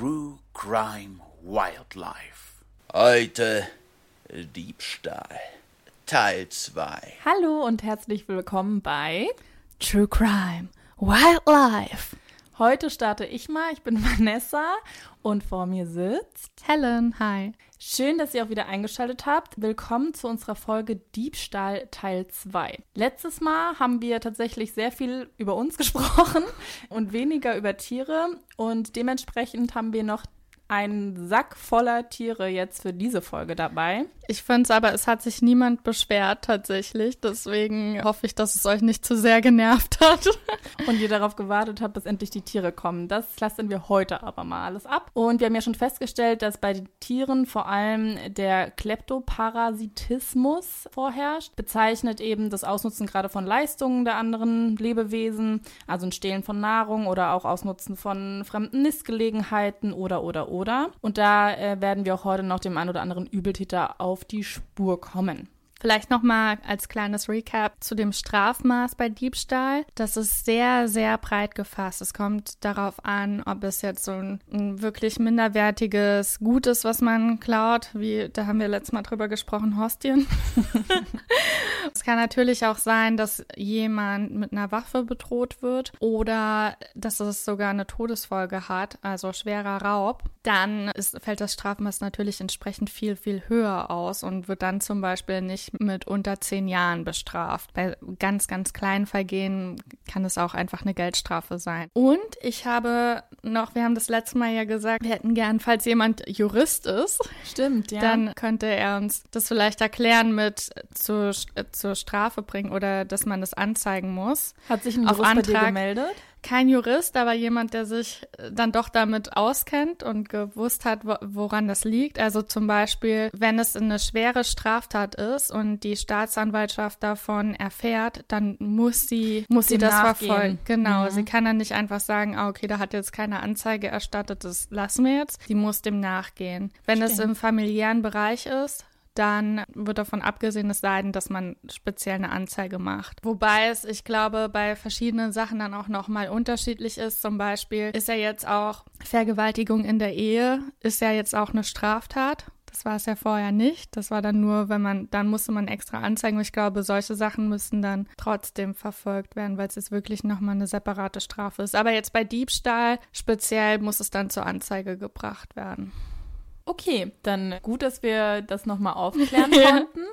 True Crime Wildlife. Heute Diebstahl. Teil 2. Hallo und herzlich willkommen bei True Crime Wildlife. Heute starte ich mal. Ich bin Vanessa und vor mir sitzt Helen. Hi. Schön, dass ihr auch wieder eingeschaltet habt. Willkommen zu unserer Folge Diebstahl Teil 2. Letztes Mal haben wir tatsächlich sehr viel über uns gesprochen und weniger über Tiere und dementsprechend haben wir noch einen Sack voller Tiere jetzt für diese Folge dabei. Ich finde es aber, es hat sich niemand beschwert tatsächlich. Deswegen hoffe ich, dass es euch nicht zu sehr genervt hat. Und ihr darauf gewartet habt, bis endlich die Tiere kommen. Das lassen wir heute aber mal alles ab. Und wir haben ja schon festgestellt, dass bei den Tieren vor allem der Kleptoparasitismus vorherrscht. Bezeichnet eben das Ausnutzen gerade von Leistungen der anderen Lebewesen, also ein Stehlen von Nahrung oder auch Ausnutzen von fremden Nistgelegenheiten oder oder oder. Und da äh, werden wir auch heute noch dem einen oder anderen Übeltäter auf die Spur kommen. Vielleicht nochmal als kleines Recap zu dem Strafmaß bei Diebstahl. Das ist sehr, sehr breit gefasst. Es kommt darauf an, ob es jetzt so ein, ein wirklich minderwertiges Gut ist, was man klaut, wie da haben wir letztes Mal drüber gesprochen, Hostien. es kann natürlich auch sein, dass jemand mit einer Waffe bedroht wird oder dass es sogar eine Todesfolge hat, also schwerer Raub. Dann ist, fällt das Strafmaß natürlich entsprechend viel, viel höher aus und wird dann zum Beispiel nicht mit unter zehn Jahren bestraft. Bei ganz, ganz kleinen Vergehen kann es auch einfach eine Geldstrafe sein. Und ich habe noch, wir haben das letzte Mal ja gesagt, wir hätten gern, falls jemand Jurist ist, stimmt, ja, dann könnte er uns das vielleicht erklären mit zur, zur Strafe bringen oder dass man das anzeigen muss. Hat sich ein Jurist Auf Antrag, gemeldet? Kein Jurist, aber jemand, der sich äh, dann doch damit auskennt und gewusst hat, woran das liegt. Also zum Beispiel, wenn es eine schwere Straftat ist und die Staatsanwaltschaft davon erfährt, dann muss sie, muss sie das nachgehen. verfolgen. Genau. Mhm. Sie kann dann nicht einfach sagen, ah, okay, da hat jetzt keine Anzeige erstattet, das lassen wir jetzt. Die muss dem nachgehen. Wenn Stimmt. es im familiären Bereich ist, dann wird davon abgesehen, es sei denn, dass man speziell eine Anzeige macht. Wobei es, ich glaube, bei verschiedenen Sachen dann auch nochmal unterschiedlich ist. Zum Beispiel ist ja jetzt auch Vergewaltigung in der Ehe, ist ja jetzt auch eine Straftat. Das war es ja vorher nicht. Das war dann nur, wenn man, dann musste man extra anzeigen. Und ich glaube, solche Sachen müssen dann trotzdem verfolgt werden, weil es jetzt wirklich nochmal eine separate Strafe ist. Aber jetzt bei Diebstahl speziell muss es dann zur Anzeige gebracht werden. Okay, dann gut, dass wir das nochmal aufklären konnten.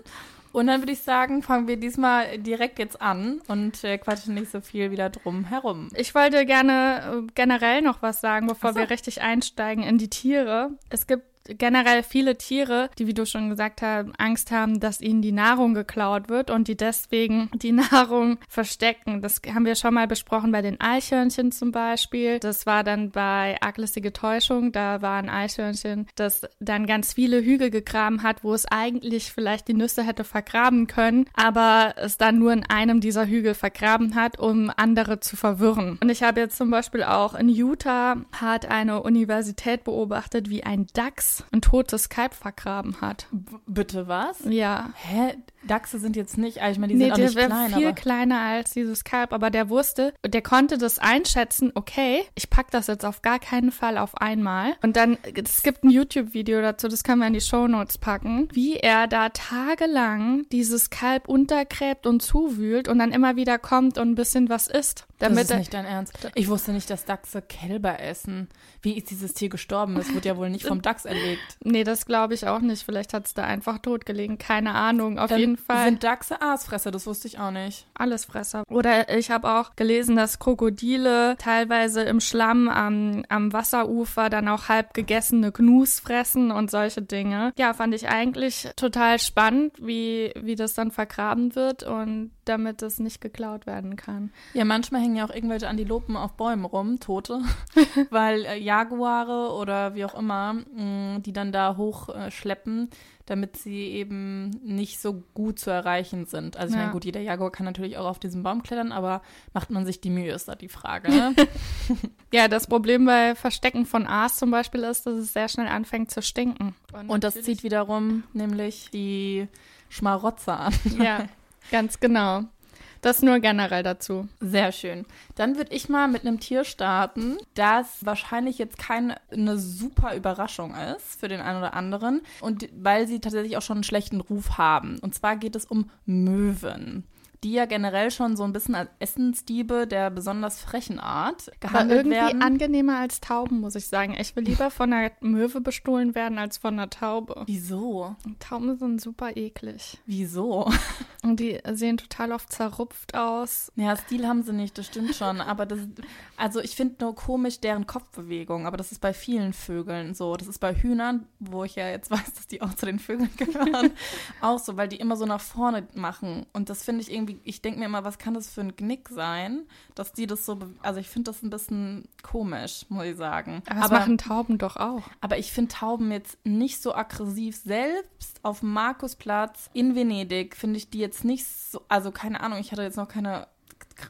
Und dann würde ich sagen, fangen wir diesmal direkt jetzt an und äh, quatschen nicht so viel wieder drum herum. Ich wollte gerne äh, generell noch was sagen, bevor so. wir richtig einsteigen in die Tiere. Es gibt generell viele Tiere, die, wie du schon gesagt hast, Angst haben, dass ihnen die Nahrung geklaut wird und die deswegen die Nahrung verstecken. Das haben wir schon mal besprochen bei den Eichhörnchen zum Beispiel. Das war dann bei Arglistige Täuschung. Da war ein Eichhörnchen, das dann ganz viele Hügel gegraben hat, wo es eigentlich vielleicht die Nüsse hätte vergraben können, aber es dann nur in einem dieser Hügel vergraben hat, um andere zu verwirren. Und ich habe jetzt zum Beispiel auch in Utah hat eine Universität beobachtet, wie ein Dachs ein totes Kalb vergraben hat. B bitte was? Ja. Hä? Dachse sind jetzt nicht, also ich meine, die nee, sind auch nicht klein. Viel kleiner als dieses Kalb, aber der wusste, der konnte das einschätzen, okay, ich pack das jetzt auf gar keinen Fall auf einmal. Und dann, es gibt ein YouTube-Video dazu, das können wir in die Show Notes packen, wie er da tagelang dieses Kalb untergräbt und zuwühlt und dann immer wieder kommt und ein bisschen was isst. Damit das ist nicht dein Ernst. Ich wusste nicht, dass Dachse Kälber essen. Wie ist dieses Tier gestorben? Es wurde ja wohl nicht vom Dachs erlegt. Nee, das glaube ich auch nicht. Vielleicht hat es da einfach tot gelegen. Keine Ahnung. Auf dann, jeden Fall. Sind Dachse Aasfresser? Das wusste ich auch nicht. Allesfresser. Oder ich habe auch gelesen, dass Krokodile teilweise im Schlamm am, am Wasserufer dann auch halb gegessene Gnus fressen und solche Dinge. Ja, fand ich eigentlich total spannend, wie, wie das dann vergraben wird und damit es nicht geklaut werden kann. Ja, manchmal hängen ja auch irgendwelche Antilopen auf Bäumen rum, tote, weil äh, Jaguare oder wie auch immer, mh, die dann da hochschleppen, damit sie eben nicht so gut zu erreichen sind. Also ich Ja. meine, gut, jeder Jaguar kann natürlich auch auf diesen Baum klettern, aber macht man sich die Mühe, ist da die Frage. Ne? Ja, das Problem bei Verstecken von Aas zum Beispiel ist, dass es sehr schnell anfängt zu stinken. Und das zieht wiederum nämlich die Schmarotzer an. Ja, ganz genau. Das nur generell dazu. Sehr schön. Dann würde ich mal mit einem Tier starten, das wahrscheinlich jetzt keine eine super Überraschung ist für den einen oder anderen und weil sie tatsächlich auch schon einen schlechten Ruf haben. Und zwar geht es um Möwen. Die ja generell schon so ein bisschen als Essensdiebe der besonders frechen Art Aber gehandelt irgendwie werden. angenehmer als Tauben, muss ich sagen. Ich will lieber von einer Möwe bestohlen werden als von einer Taube. Wieso? Tauben sind super eklig. Wieso? Und die sehen total oft zerrupft aus. Ja, Stil haben sie nicht, das stimmt schon. Aber das, also ich finde nur komisch deren Kopfbewegung. Aber das ist bei vielen Vögeln so. Das ist bei Hühnern, wo ich ja jetzt weiß, dass die auch zu den Vögeln gehören, auch so, weil die immer so nach vorne machen. Und das finde ich irgendwie, ich denke mir immer, was kann das für ein Knick sein, dass die das so, also ich finde das ein bisschen komisch, muss ich sagen. Aber das machen Tauben doch auch. Aber ich finde Tauben jetzt nicht so aggressiv. Selbst auf Markusplatz in Venedig finde ich die jetzt nicht so, also keine Ahnung, ich hatte jetzt noch keine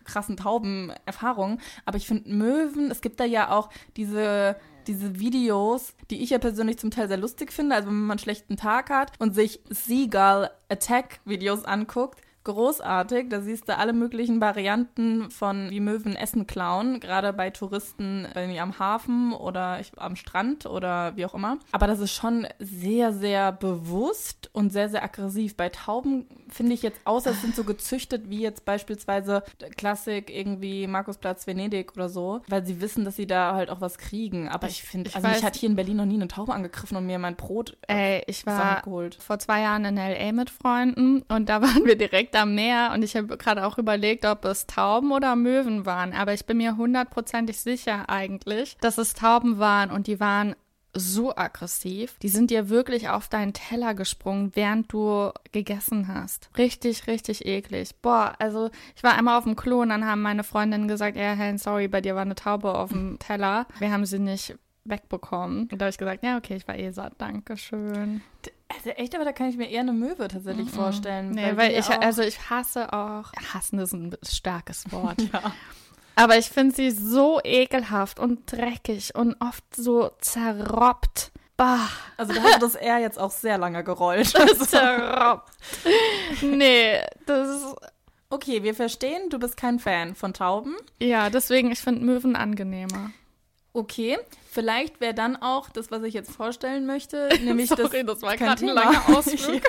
krassen Taubenerfahrungen, aber ich finde Möwen, es gibt da ja auch diese diese Videos, die ich ja persönlich zum Teil sehr lustig finde, also wenn man einen schlechten Tag hat und sich Seagull Attack Videos anguckt, großartig. Da siehst du alle möglichen Varianten von wie Möwen Essen klauen, gerade bei Touristen irgendwie am Hafen oder am Strand oder wie auch immer. Aber das ist schon sehr, sehr bewusst und sehr, sehr aggressiv. Bei Tauben finde ich jetzt, außer es sind so gezüchtet wie jetzt beispielsweise Klassik irgendwie Markusplatz Venedig oder so, weil sie wissen, dass sie da halt auch was kriegen. Aber ich finde, ich also mich weiß- hat hier in Berlin noch nie eine Taube angegriffen und mir mein Brot Ey, ich war zusammengeholt. vor zwei Jahren in L.A. mit Freunden und da waren wir direkt am Meer und ich habe gerade auch überlegt, ob es Tauben oder Möwen waren. Aber ich bin mir hundertprozentig sicher eigentlich, dass es Tauben waren und die waren so aggressiv. Die sind dir wirklich auf deinen Teller gesprungen, während du gegessen hast. Richtig, richtig eklig. Boah, also ich war einmal auf dem Klo und dann haben meine Freundinnen gesagt, ja, hey, sorry, bei dir war eine Taube auf dem Teller. Wir haben sie nicht wegbekommen. Und da habe ich gesagt, ja, okay, ich war eh satt, danke schön. Also echt, aber da kann ich mir eher eine Möwe tatsächlich vorstellen. Nee, weil, die ich, also ich hasse auch, hassen ist ein starkes Wort. ja. Aber ich finde sie so ekelhaft und dreckig und oft so zerroppt. Bah, Also da hast du das R jetzt auch sehr lange gerollt. Also, zerroppt. nee, das ist, okay, wir verstehen, du bist kein Fan von Tauben. ja, deswegen, ich finde Möwen angenehmer. Okay, vielleicht wäre dann auch das, was ich jetzt vorstellen möchte, nämlich Sorry, das, das war kein gerade ein langer Ausflug.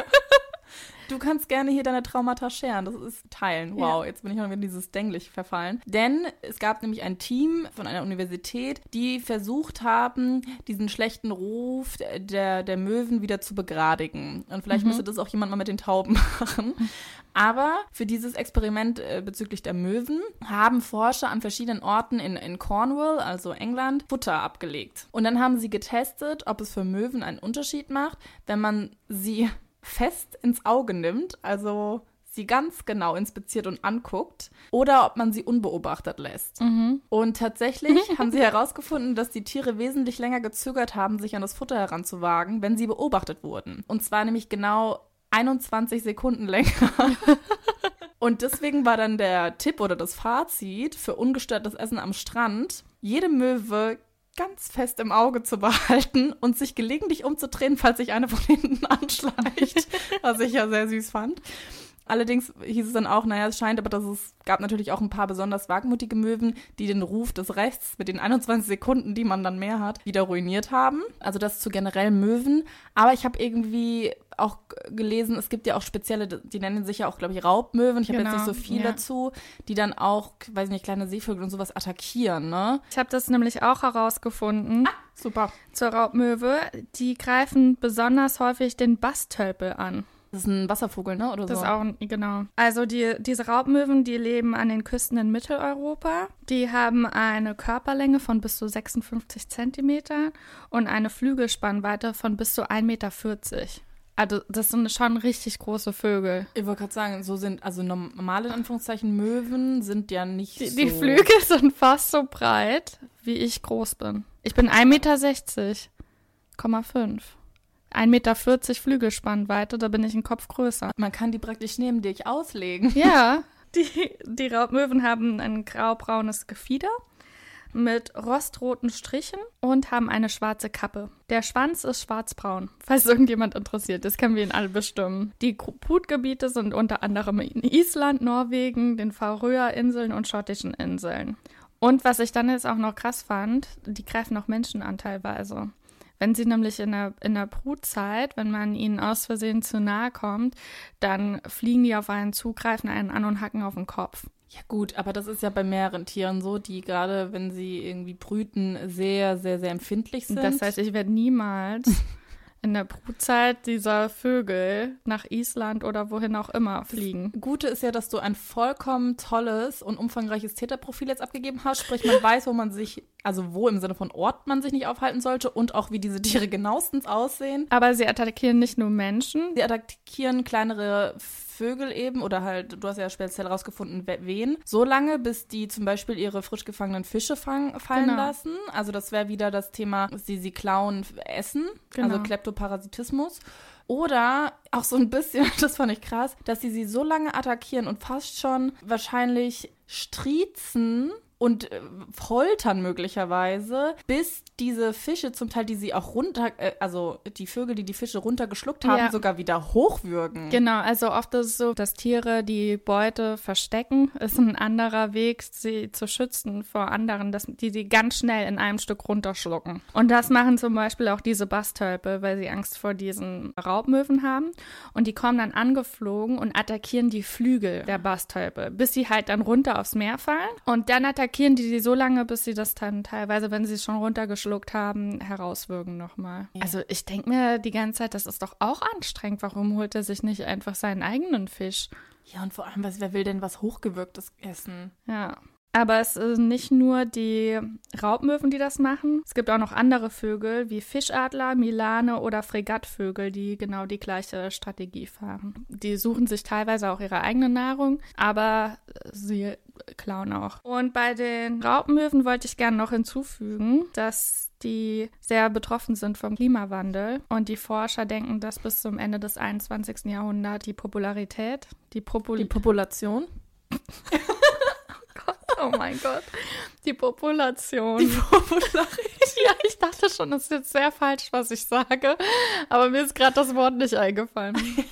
Ja. Du kannst gerne hier deine Traumata scheren. Das ist teilen. Wow, jetzt bin ich noch wieder in dieses Denglich verfallen. Denn es gab nämlich ein Team von einer Universität, die versucht haben, diesen schlechten Ruf der, der Möwen wieder zu begradigen. Und vielleicht müsste das auch jemand mal mit den Tauben machen. Aber für dieses Experiment äh, bezüglich der Möwen haben Forscher an verschiedenen Orten in, in Cornwall, also England, Futter abgelegt. Und dann haben sie getestet, ob es für Möwen einen Unterschied macht, wenn man sie fest ins Auge nimmt, also sie ganz genau inspiziert und anguckt, oder ob man sie unbeobachtet lässt. Und tatsächlich haben sie herausgefunden, dass die Tiere wesentlich länger gezögert haben, sich an das Futter heranzuwagen, wenn sie beobachtet wurden. Und zwar nämlich genau 21 Sekunden länger. Und deswegen war dann der Tipp oder das Fazit für ungestörtes Essen am Strand, jede Möwe ganz fest im Auge zu behalten und sich gelegentlich umzudrehen, falls sich eine von hinten anschleicht, was ich ja sehr süß fand. Allerdings hieß es dann auch, naja, es scheint aber, dass es gab natürlich auch ein paar besonders wagemutige Möwen, die den Ruf des Rechts mit den 21 Sekunden, die man dann mehr hat, wieder ruiniert haben. Also das zu generell Möwen. Aber ich habe irgendwie auch gelesen, es gibt ja auch spezielle, die nennen sich ja auch, glaube ich, Raubmöwen. Ich habe jetzt Genau, nicht so viel ja. dazu, die dann auch, weiß nicht, kleine Seevögel und sowas attackieren, ne? Ich habe das nämlich auch herausgefunden. Super. Zur Raubmöwe, die greifen besonders häufig den Bastölpel an. Das ist ein Wasservogel, ne? Oder Das so? ist auch, ein- genau. Also die, diese Raubmöwen, die leben an den Küsten in Mitteleuropa. Die haben eine Körperlänge von bis zu 56 Zentimetern und eine Flügelspannweite von bis zu 1,40 Meter. Also das sind schon richtig große Vögel. Ich wollte gerade sagen, so sind, also normale in Anführungszeichen Möwen sind ja nicht Die, so. die Flügel sind fast so breit, wie ich groß bin. Ich bin 1,60 Meter, 1,5. 1,40 Meter Flügelspannweite, da bin ich einen Kopf größer. Man kann die praktisch neben dich auslegen. Ja, die, die Raubmöwen haben ein graubraunes Gefieder mit rostroten Strichen und haben eine schwarze Kappe. Der Schwanz ist schwarzbraun, falls irgendjemand interessiert. Das können wir ihn alle bestimmen. Die Brutgebiete sind unter anderem in Island, Norwegen, den Färöerinseln und schottischen Inseln. Und was ich dann jetzt auch noch krass fand, die greifen auch Menschen an teilweise. Wenn sie nämlich in der, in der Brutzeit, wenn man ihnen aus Versehen zu nahe kommt, dann fliegen die auf einen zu, greifen einen an und hacken auf den Kopf. Ja gut, aber das ist ja bei mehreren Tieren so, die gerade, wenn sie irgendwie brüten, sehr, sehr, sehr empfindlich sind. Das heißt, ich werde niemals in der Brutzeit dieser Vögel nach Island oder wohin auch immer fliegen. Gute ist ja, dass du ein vollkommen tolles und umfangreiches Täterprofil jetzt abgegeben hast. Sprich, man weiß, wo man sich, also wo im Sinne von Ort man sich nicht aufhalten sollte und auch wie diese Tiere genauestens aussehen. Aber sie attackieren nicht nur Menschen. Sie attackieren kleinere Vögel eben oder halt, du hast ja speziell rausgefunden, we- wen, so lange, bis die zum Beispiel ihre frisch gefangenen Fische fang, fallen Genau. lassen. Also das wäre wieder das Thema, dass sie sie klauen, essen, Genau. also Kleptoparasitismus. Oder auch so ein bisschen, das fand ich krass, dass sie sie so lange attackieren und fast schon wahrscheinlich striezen und äh, foltern möglicherweise, bis diese Fische zum Teil, die sie auch runter, äh, also die Vögel, die die Fische runtergeschluckt haben, Ja. sogar wieder hochwürgen. Genau, also oft ist es so, dass Tiere die Beute verstecken. Ist ein anderer Weg, sie zu schützen vor anderen, dass die sie ganz schnell in einem Stück runterschlucken. Und das machen zum Beispiel auch diese Bastölpe, weil sie Angst vor diesen Raubmöwen haben. Und die kommen dann angeflogen und attackieren die Flügel der Bastölpe, bis sie halt dann runter aufs Meer fallen. Und dann attackieren die sie so lange, bis sie das dann teilweise, wenn sie es schon runtergeschluckt haben, herauswürgen nochmal. Also ich denke mir die ganze Zeit, das ist doch auch anstrengend. Warum holt er sich nicht einfach seinen eigenen Fisch? Ja, und vor allem, was, wer will denn was Hochgewürgtes essen? Ja. Aber es sind nicht nur die Raubmöwen, die das machen. Es gibt auch noch andere Vögel wie Fischadler, Milane oder Fregattvögel, die genau die gleiche Strategie fahren. Die suchen sich teilweise auch ihre eigene Nahrung, aber sie klauen auch. Und bei den Raubmöwen wollte ich gerne noch hinzufügen, dass die sehr betroffen sind vom Klimawandel und die Forscher denken, dass bis zum Ende des 21. Jahrhunderts die Popularität, die, Popul Die Population? Oh mein Gott. Die Population. Die Popularität. ja, ich dachte schon, das ist jetzt sehr falsch, was ich sage. Aber mir ist gerade das Wort nicht eingefallen.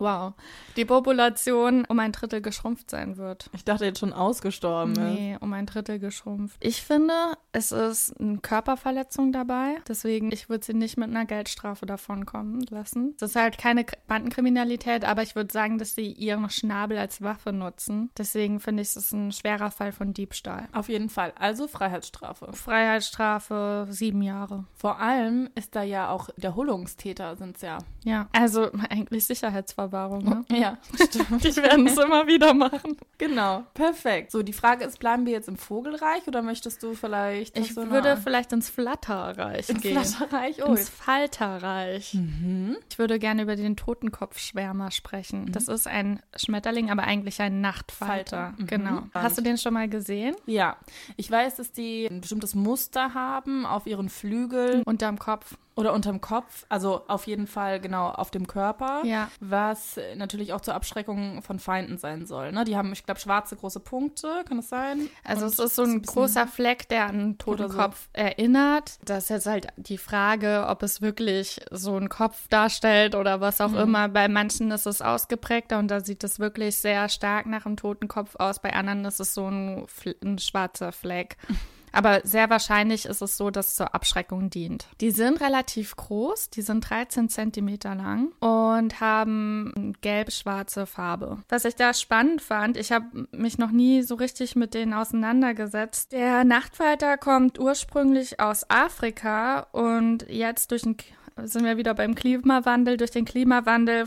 Wow. Die Population um ein Drittel geschrumpft sein wird. Ich dachte jetzt schon ausgestorben ist. Nee, um ein Drittel geschrumpft. Ich finde, es ist eine Körperverletzung dabei. Deswegen, ich würde sie nicht mit einer Geldstrafe davonkommen lassen. Das ist halt keine Bandenkriminalität, aber ich würde sagen, dass sie ihren Schnabel als Waffe nutzen. Deswegen finde ich, es ist ein schwerer Fall von Diebstahl. Auf jeden Fall. Also Freiheitsstrafe. Freiheitsstrafe sieben Jahre. Vor allem ist da ja auch Wiederholungstäter sind's ja. Ja, also eigentlich Sicherheitsverwahrung. Ne? Ja, stimmt. Die werden es immer wieder machen. genau. Perfekt. So, die Frage ist, bleiben wir jetzt im Vogelreich oder möchtest du vielleicht Ich du würde eine- vielleicht ins Flatterreich ins gehen. Flatterreich? Oh, Ins Falterreich. mhm. Ich würde gerne über den Totenkopfschwärmer sprechen. Das ist ein Schmetterling, aber eigentlich ein Nachtfalter. Falter. Mhm. Genau. Hast du den schon mal gesehen? Ja, ich weiß, dass die ein bestimmtes Muster haben auf ihren Flügeln Unterm Kopf. Oder unterm Kopf, also auf jeden Fall genau auf dem Körper, Ja. was natürlich auch zur Abschreckung von Feinden sein soll. Ne? Die haben, ich glaube, schwarze große Punkte, kann das sein? Also Und es ist so ein bisschen- großer Fleck, der an einen Oder so. Totenkopf erinnert. Das ist jetzt halt die Frage, ob es wirklich so einen Kopf darstellt oder was auch Mhm. immer. Bei manchen ist es ausgeprägter und da sieht es wirklich sehr stark nach einem Totenkopf aus. Bei anderen ist es so ein, ein schwarzer Fleck. Aber sehr wahrscheinlich ist es so, dass es zur Abschreckung dient. Die sind relativ groß, die sind 13 Zentimeter lang und haben gelb-schwarze Farbe. Was ich da spannend fand, ich habe mich noch nie so richtig mit denen auseinandergesetzt. Der Nachtfalter kommt ursprünglich aus Afrika und jetzt durch den, sind wir wieder beim Klimawandel. Durch den Klimawandel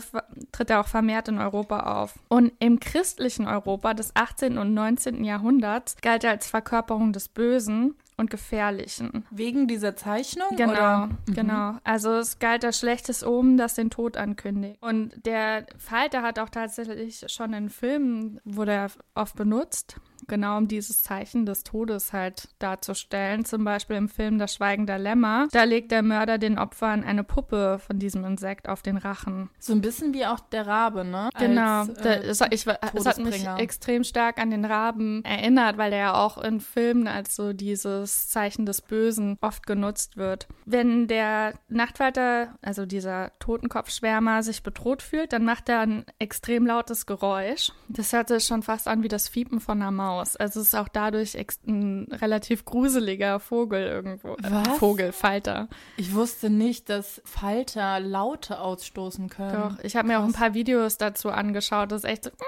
tritt er auch vermehrt in Europa auf. Und im christlichen Europa des 18. und 19. Jahrhunderts galt er als Verkörperung des Bösen und Gefährlichen. Wegen dieser Zeichnung? Genau, oder? genau. Also es galt als schlechtes Omen, das den Tod ankündigt. Und der Falter hat auch tatsächlich schon in Filmen, wurde er oft benutzt genau um dieses Zeichen des Todes halt darzustellen. Zum Beispiel im Film Das Schweigen der Lämmer. Da legt der Mörder den Opfern eine Puppe von diesem Insekt auf den Rachen. So ein bisschen wie auch der Rabe, ne? Genau. Als, äh, es, ich, es hat mich extrem stark an den Raben erinnert, weil der ja auch in Filmen als so dieses Zeichen des Bösen oft genutzt wird. Wenn der Nachtfalter, also dieser Totenkopfschwärmer, sich bedroht fühlt, dann macht er ein extrem lautes Geräusch. Das hört sich schon fast an wie das Fiepen von einer Maus aus. Also es ist auch dadurch ein relativ gruseliger Vogel irgendwo. Äh, Was? Vogel, Falter. Ich wusste nicht, dass Falter Laute ausstoßen können. Doch, ich habe mir auch ein paar Videos dazu angeschaut. Das ist echt so.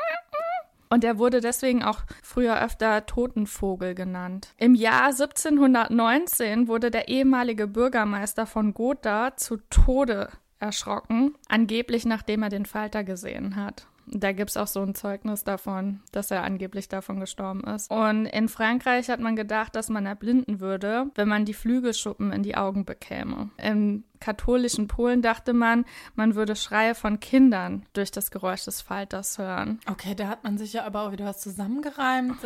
Und er wurde deswegen auch früher öfter Totenvogel genannt. Im Jahr 1719 wurde der ehemalige Bürgermeister von Gotha zu Tode erschrocken, angeblich nachdem er den Falter gesehen hat. Da gibt es auch so ein Zeugnis davon, dass er angeblich davon gestorben ist. Und in Frankreich hat man gedacht, dass man erblinden würde, wenn man die Flügelschuppen in die Augen bekäme. Im katholischen Polen dachte man, man würde Schreie von Kindern durch das Geräusch des Falters hören. Okay, da hat man sich ja aber auch wieder was zusammengereimt.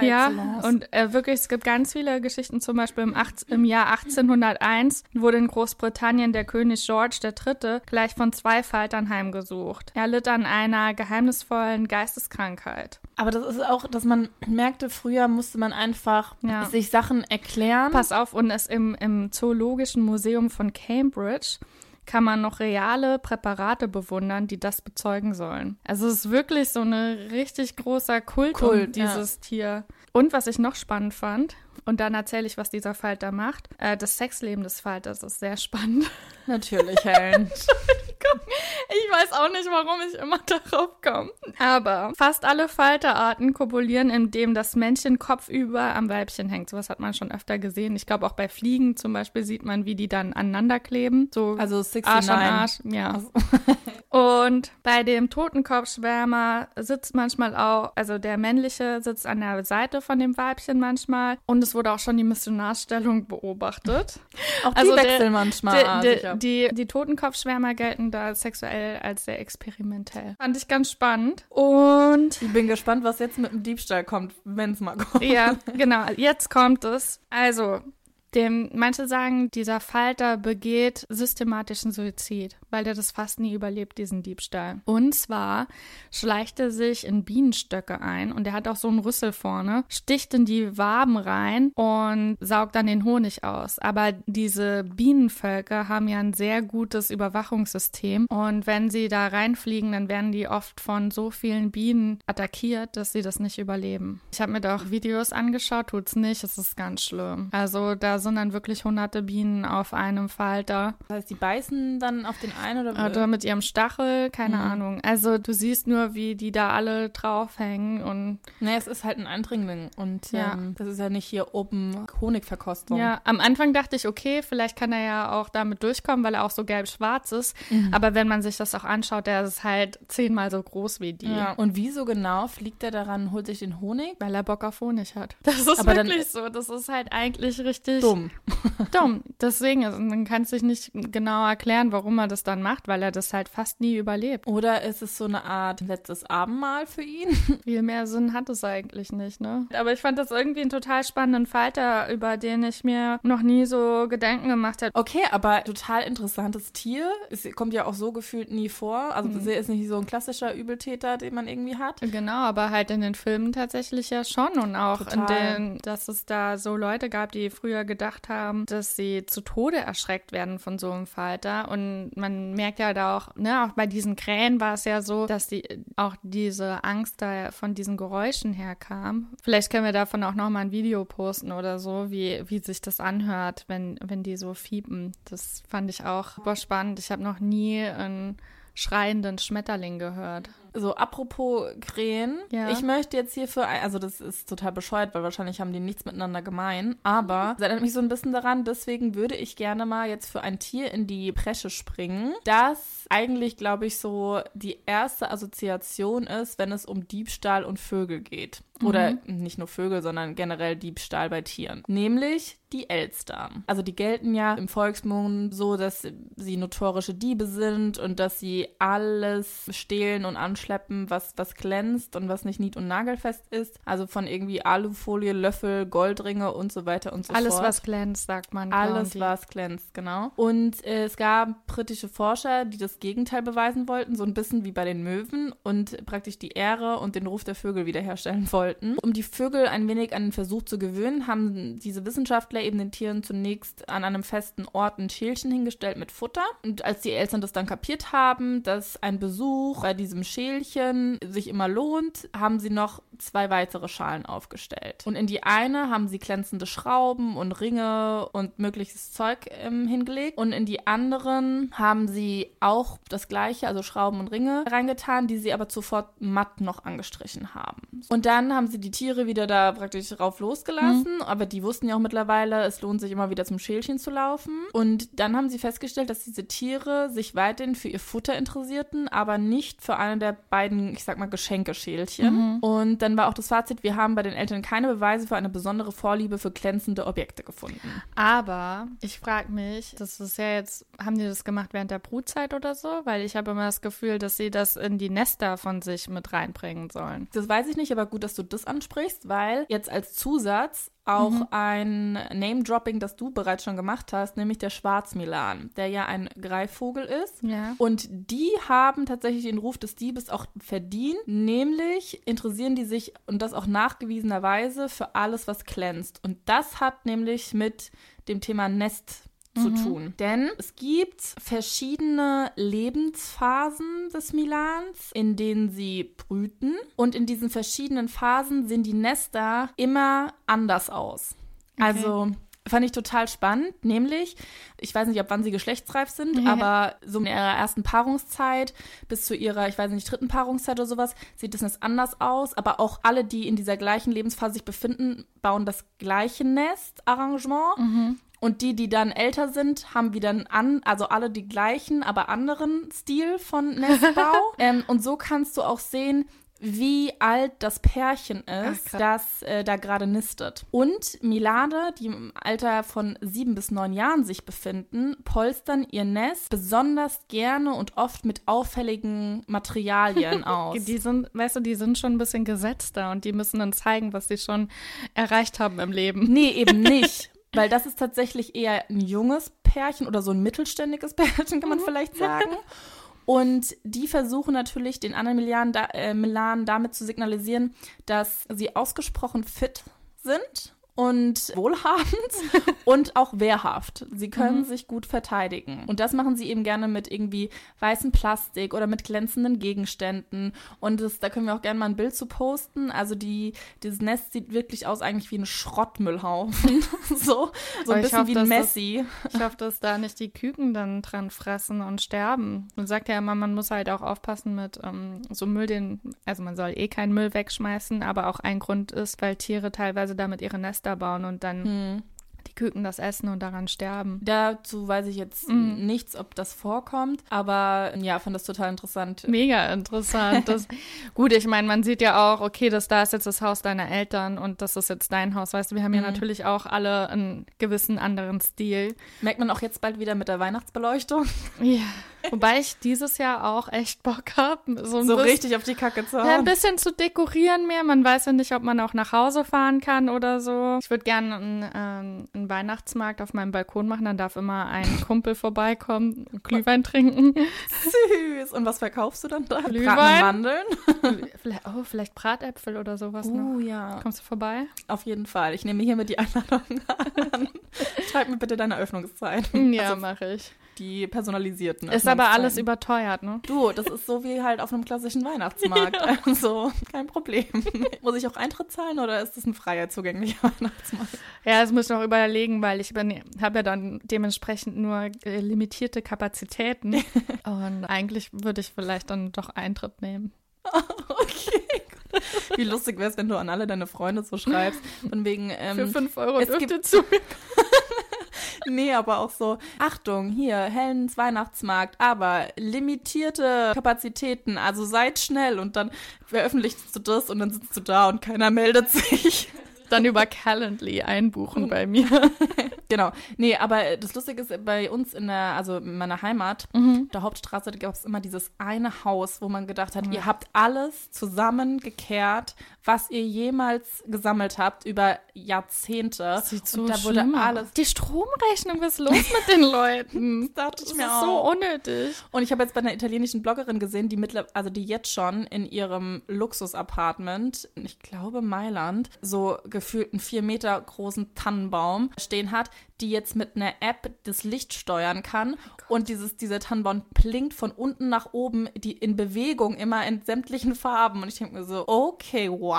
ja, und äh, wirklich, es gibt ganz viele Geschichten. Zum Beispiel im, 18, im Jahr 1801 wurde in Großbritannien der König George III. gleich von zwei Faltern heimgesucht. Er litt an einer geheimnisvollen Geisteskrankheit. Aber das ist auch, dass man merkte, früher musste man einfach ja. sich Sachen erklären. Pass auf, und es im, im Zoologischen Museum von Cambridge kann man noch reale Präparate bewundern, die das bezeugen sollen. Also es ist wirklich so ein richtig großer Kult, Kult um dieses ja. Tier. Und was ich noch spannend fand, und dann erzähle ich, was dieser Falter macht. Äh, das Sexleben des Falters ist sehr spannend. Natürlich, Helen. ich weiß auch nicht, warum ich immer darauf komme. Aber fast alle Falterarten kopulieren, indem das Männchen kopfüber am Weibchen hängt. Sowas hat man schon öfter gesehen. Ich glaube, auch bei Fliegen zum Beispiel sieht man, wie die dann aneinander kleben. So also 69. Arsch an Arsch. Ja. Also. Und bei dem Totenkopfschwärmer sitzt manchmal auch, also der männliche sitzt an der Seite von dem Weibchen manchmal. Und es wurde auch schon die Missionarstellung beobachtet. Auch die also wechseln der, manchmal. Der, der, die, die Totenkopfschwärmer gelten da sexuell als sehr experimentell. Fand ich ganz spannend. Und ich bin gespannt, was jetzt mit dem Diebstahl kommt, wenn es mal kommt. Ja, genau. Jetzt kommt es. Also, dem, manche sagen, dieser Falter begeht systematischen Suizid, weil der das fast nie überlebt, diesen Diebstahl. Und zwar schleicht er sich in Bienenstöcke ein und er hat auch so einen Rüssel vorne, sticht in die Waben rein und saugt dann den Honig aus. Aber diese Bienenvölker haben ja ein sehr gutes Überwachungssystem und wenn sie da reinfliegen, dann werden die oft von so vielen Bienen attackiert, dass sie das nicht überleben. Ich habe mir da auch Videos angeschaut, tut's nicht, es ist ganz schlimm. Also da sind dann wirklich hunderte Bienen auf einem Falter. Das heißt, die beißen dann auf den einen oder Oder mit ihrem Stachel, keine mhm. Ahnung. Also du siehst nur, wie die da alle draufhängen und. Naja, es ist halt ein Eindringling und ja. ähm, das ist ja nicht hier oben Honigverkostung. Ja, am Anfang dachte ich, okay, vielleicht kann er ja auch damit durchkommen, weil er auch so gelb-schwarz ist. Mhm. Aber wenn man sich das auch anschaut, der ist halt zehnmal so groß wie die. Ja. Und wieso genau fliegt er daran, holt sich den Honig? Weil er Bock auf Honig hat. Das ist Aber wirklich so. Das ist halt eigentlich richtig dumm. Dumm. Deswegen, also man kann es sich nicht genau erklären, warum er das dann macht, weil er das halt fast nie überlebt. Oder ist es so eine Art letztes Abendmahl für ihn? Viel mehr Sinn hat es eigentlich nicht, ne? Aber ich fand das irgendwie einen total spannenden Falter, über den ich mir noch nie so Gedanken gemacht habe. Okay, aber total interessantes Tier. Es kommt ja auch so gefühlt nie vor. Also mhm. ist nicht so ein klassischer Übeltäter, den man irgendwie hat. Genau, aber halt in den Filmen tatsächlich ja schon und auch total. in den, dass es da so Leute gab, die früher gedacht haben, dass sie zu Tode erschreckt werden von so einem Falter. Und man merkt ja da auch, ne, auch bei diesen Krähen war es ja so, dass die auch diese Angst da von diesen Geräuschen herkam. Vielleicht können wir davon auch nochmal ein Video posten oder so, wie, wie sich das anhört, wenn, wenn die so fiepen. Das fand ich auch super spannend. Ich habe noch nie einen schreienden Schmetterling gehört. So, apropos Krähen. Ja. Ich möchte jetzt hier für, ein, also das ist total bescheuert, weil wahrscheinlich haben die nichts miteinander gemein. Aber das erinnert mich so ein bisschen daran, deswegen würde ich gerne mal jetzt für ein Tier in die Bresche springen, das eigentlich, glaube ich, so die erste Assoziation ist, wenn es um Diebstahl und Vögel geht. Oder nicht nur Vögel, sondern generell Diebstahl bei Tieren. Nämlich die Elster. Also die gelten ja im Volksmund so, dass sie notorische Diebe sind und dass sie alles stehlen und anschleppen, was, was glänzt und was nicht nied- und nagelfest ist. Also von irgendwie Alufolie, Löffel, Goldringe und so weiter und so Alles, fort. was glänzt, sagt man. Alles, die. was glänzt, genau. Und äh, es gab britische Forscher, die das Gegenteil beweisen wollten, so ein bisschen wie bei den Möwen und praktisch die Ehre und den Ruf der Vögel wiederherstellen wollten. Um die Vögel ein wenig an den Versuch zu gewöhnen, haben diese Wissenschaftler eben den Tieren zunächst an einem festen Ort ein Schälchen hingestellt mit Futter. Und als die Eltern das dann kapiert haben, dass ein Besuch bei diesem Schälchen sich immer lohnt, haben sie noch zwei weitere Schalen aufgestellt. Und in die eine haben sie glänzende Schrauben und Ringe und mögliches Zeug ähm, hingelegt. Und in die anderen haben sie auch das gleiche, also Schrauben und Ringe reingetan, die sie aber sofort matt noch angestrichen haben. Und dann haben sie die Tiere wieder da praktisch drauf losgelassen, aber die wussten ja auch mittlerweile, es lohnt sich immer wieder zum Schälchen zu laufen. Und dann haben sie festgestellt, dass diese Tiere sich weiterhin für ihr Futter interessierten, aber nicht für eine der beiden, ich sag mal, Geschenkeschälchen. Und dann war auch das Fazit, wir haben bei den Eltern keine Beweise für eine besondere Vorliebe für glänzende Objekte gefunden. Aber ich frage mich, das ist ja jetzt, haben die das gemacht während der Brutzeit oder so? Weil ich habe immer das Gefühl, dass sie das in die Nester von sich mit reinbringen sollen. Das weiß ich nicht, aber gut, dass du das ansprichst, weil jetzt als Zusatz auch ein Name-Dropping, das du bereits schon gemacht hast, nämlich der Schwarzmilan, der ja ein Greifvogel ist. Ja. Und die haben tatsächlich den Ruf des Diebes auch verdient, nämlich interessieren die sich und das auch nachgewiesenerweise für alles, was glänzt. Und das hat nämlich mit dem Thema Nest zu tun. Denn es gibt verschiedene Lebensphasen des Milans, in denen sie brüten. Und in diesen verschiedenen Phasen sehen die Nester immer anders aus. Also fand ich total spannend, nämlich, ich weiß nicht, ab wann sie geschlechtsreif sind, Ja. aber so in ihrer ersten Paarungszeit bis zu ihrer, ich weiß nicht, dritten Paarungszeit oder sowas, sieht das Nest anders aus. Aber auch alle, die in dieser gleichen Lebensphase sich befinden, bauen das gleiche Nestarrangement. Und die, die dann älter sind, haben wieder einen an, also alle die gleichen, aber anderen Stil von Nestbau. ähm, und so kannst du auch sehen, wie alt das Pärchen ist, krass. das äh, da gerade nistet. Und Milade, die im Alter von sieben bis neun Jahren sich befinden, polstern ihr Nest besonders gerne und oft mit auffälligen Materialien aus. Die sind, weißt du, die sind schon ein bisschen gesetzter und die müssen dann zeigen, was sie schon erreicht haben im Leben. Nee, eben nicht. Weil das ist tatsächlich eher ein junges Pärchen oder so ein mittelständiges Pärchen, kann man vielleicht sagen. Und die versuchen natürlich den anderen Milan, da, äh, Milan damit zu signalisieren, dass sie ausgesprochen fit sind und wohlhabend und auch wehrhaft. Sie können sich gut verteidigen. Und das machen sie eben gerne mit irgendwie weißem Plastik oder mit glänzenden Gegenständen. Und das, da können wir auch gerne mal ein Bild zu posten. Also die, dieses Nest sieht wirklich aus eigentlich wie ein Schrottmüllhaufen. so so ein bisschen hoffe, wie ein das- Messi. Ich hoffe, dass da nicht die Küken dann dran fressen und sterben. Man sagt ja immer, man muss halt auch aufpassen mit ähm, so Müll, den, also man soll eh keinen Müll wegschmeißen, aber auch ein Grund ist, weil Tiere teilweise damit ihre Nester bauen und dann Hm. die Küken das essen und daran sterben. Dazu weiß ich jetzt nichts, ob das vorkommt. Aber ja, fand das total interessant. Mega interessant. Das, gut, ich meine, man sieht ja auch, okay, das da ist jetzt das Haus deiner Eltern und das ist jetzt dein Haus. Weißt du, wir haben ja natürlich auch alle einen gewissen anderen Stil. Merkt man auch jetzt bald wieder mit der Weihnachtsbeleuchtung. Ja. Wobei ich dieses Jahr auch echt Bock habe, so, ein So bisschen- richtig auf die Kacke zu Ja, ein bisschen zu dekorieren mehr. Man weiß ja nicht, ob man auch nach Hause fahren kann oder so. Ich würde gerne einen, ähm, einen Weihnachtsmarkt auf meinem Balkon machen. Dann darf immer ein Kumpel vorbeikommen, und Glühwein trinken. Süß. Und was verkaufst du dann da? Glühwein. Mandeln? vielleicht, oh, vielleicht Bratäpfel oder sowas. Oh ja, Kommst du vorbei? auf jeden Fall. Ich nehme hiermit die Einladung an. Schreib mir bitte deine Öffnungszeit. Ja, Also mache ich. Die personalisierten. Ist aber alles überteuert, ne? Du, das ist so wie halt auf einem klassischen Weihnachtsmarkt. Also kein Problem. Muss ich auch Eintritt zahlen oder ist das ein freier zugänglicher Weihnachtsmarkt? Ja, das muss ich noch überlegen, weil ich habe ja dann dementsprechend nur äh, limitierte Kapazitäten. Und eigentlich würde ich vielleicht dann doch Eintritt nehmen. okay. Wie lustig wäre es, wenn du an alle deine Freunde so schreibst, von wegen. Ähm, Für 5 Euro dürft ihr zu mir. Nee, aber auch so, Achtung, hier, Hellens Weihnachtsmarkt, aber limitierte Kapazitäten, also seid schnell und dann veröffentlichst du das und dann sitzt du da und keiner meldet sich. Dann über Calendly einbuchen bei mir. Genau. Nee, aber das Lustige ist, bei uns in der, also in meiner Heimat, Mhm. der Hauptstraße, da gab es immer dieses eine Haus, wo man gedacht hat, ihr habt alles zusammengekehrt, was ihr jemals gesammelt habt über Jahrzehnte. Sieht so und da wurde schlimm aus. alles. Die Stromrechnung, was ist los mit den Leuten? Das dachte ich Das mir ist auch. so unnötig. Und ich habe jetzt bei einer italienischen Bloggerin gesehen, die mittler also die jetzt schon in ihrem Luxus-Apartment, ich glaube Mailand, so gefühlt einen vier Meter großen Tannenbaum stehen hat, die jetzt mit einer App das Licht steuern kann. und dieses, dieser Tannenbaum blinkt von unten nach oben, die in Bewegung immer in sämtlichen Farben. Und ich denke mir so, okay, wow.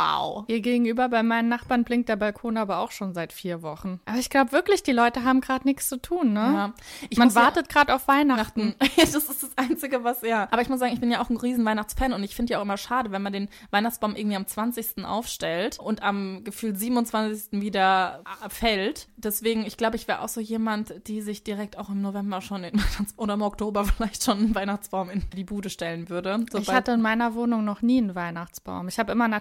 Hier gegenüber bei meinen Nachbarn blinkt der Balkon aber auch schon seit vier Wochen. Aber ich glaube wirklich, die Leute haben gerade nichts zu tun, ne? Ja. Man muss ja- wartet gerade auf Weihnachten. das ist das Einzige, was, ja. Aber ich muss sagen, ich bin ja auch ein riesen Weihnachtsfan und ich finde ja auch immer schade, wenn man den Weihnachtsbaum irgendwie am 20. aufstellt und am gefühlt 27. wieder äh, fällt. Deswegen, ich glaube, ich wäre auch so jemand, die sich direkt auch im November schon in Weihnachts- oder im Oktober vielleicht schon einen Weihnachtsbaum in die Bude stellen würde. Ich hatte in meiner Wohnung noch nie einen Weihnachtsbaum. Ich habe immer einen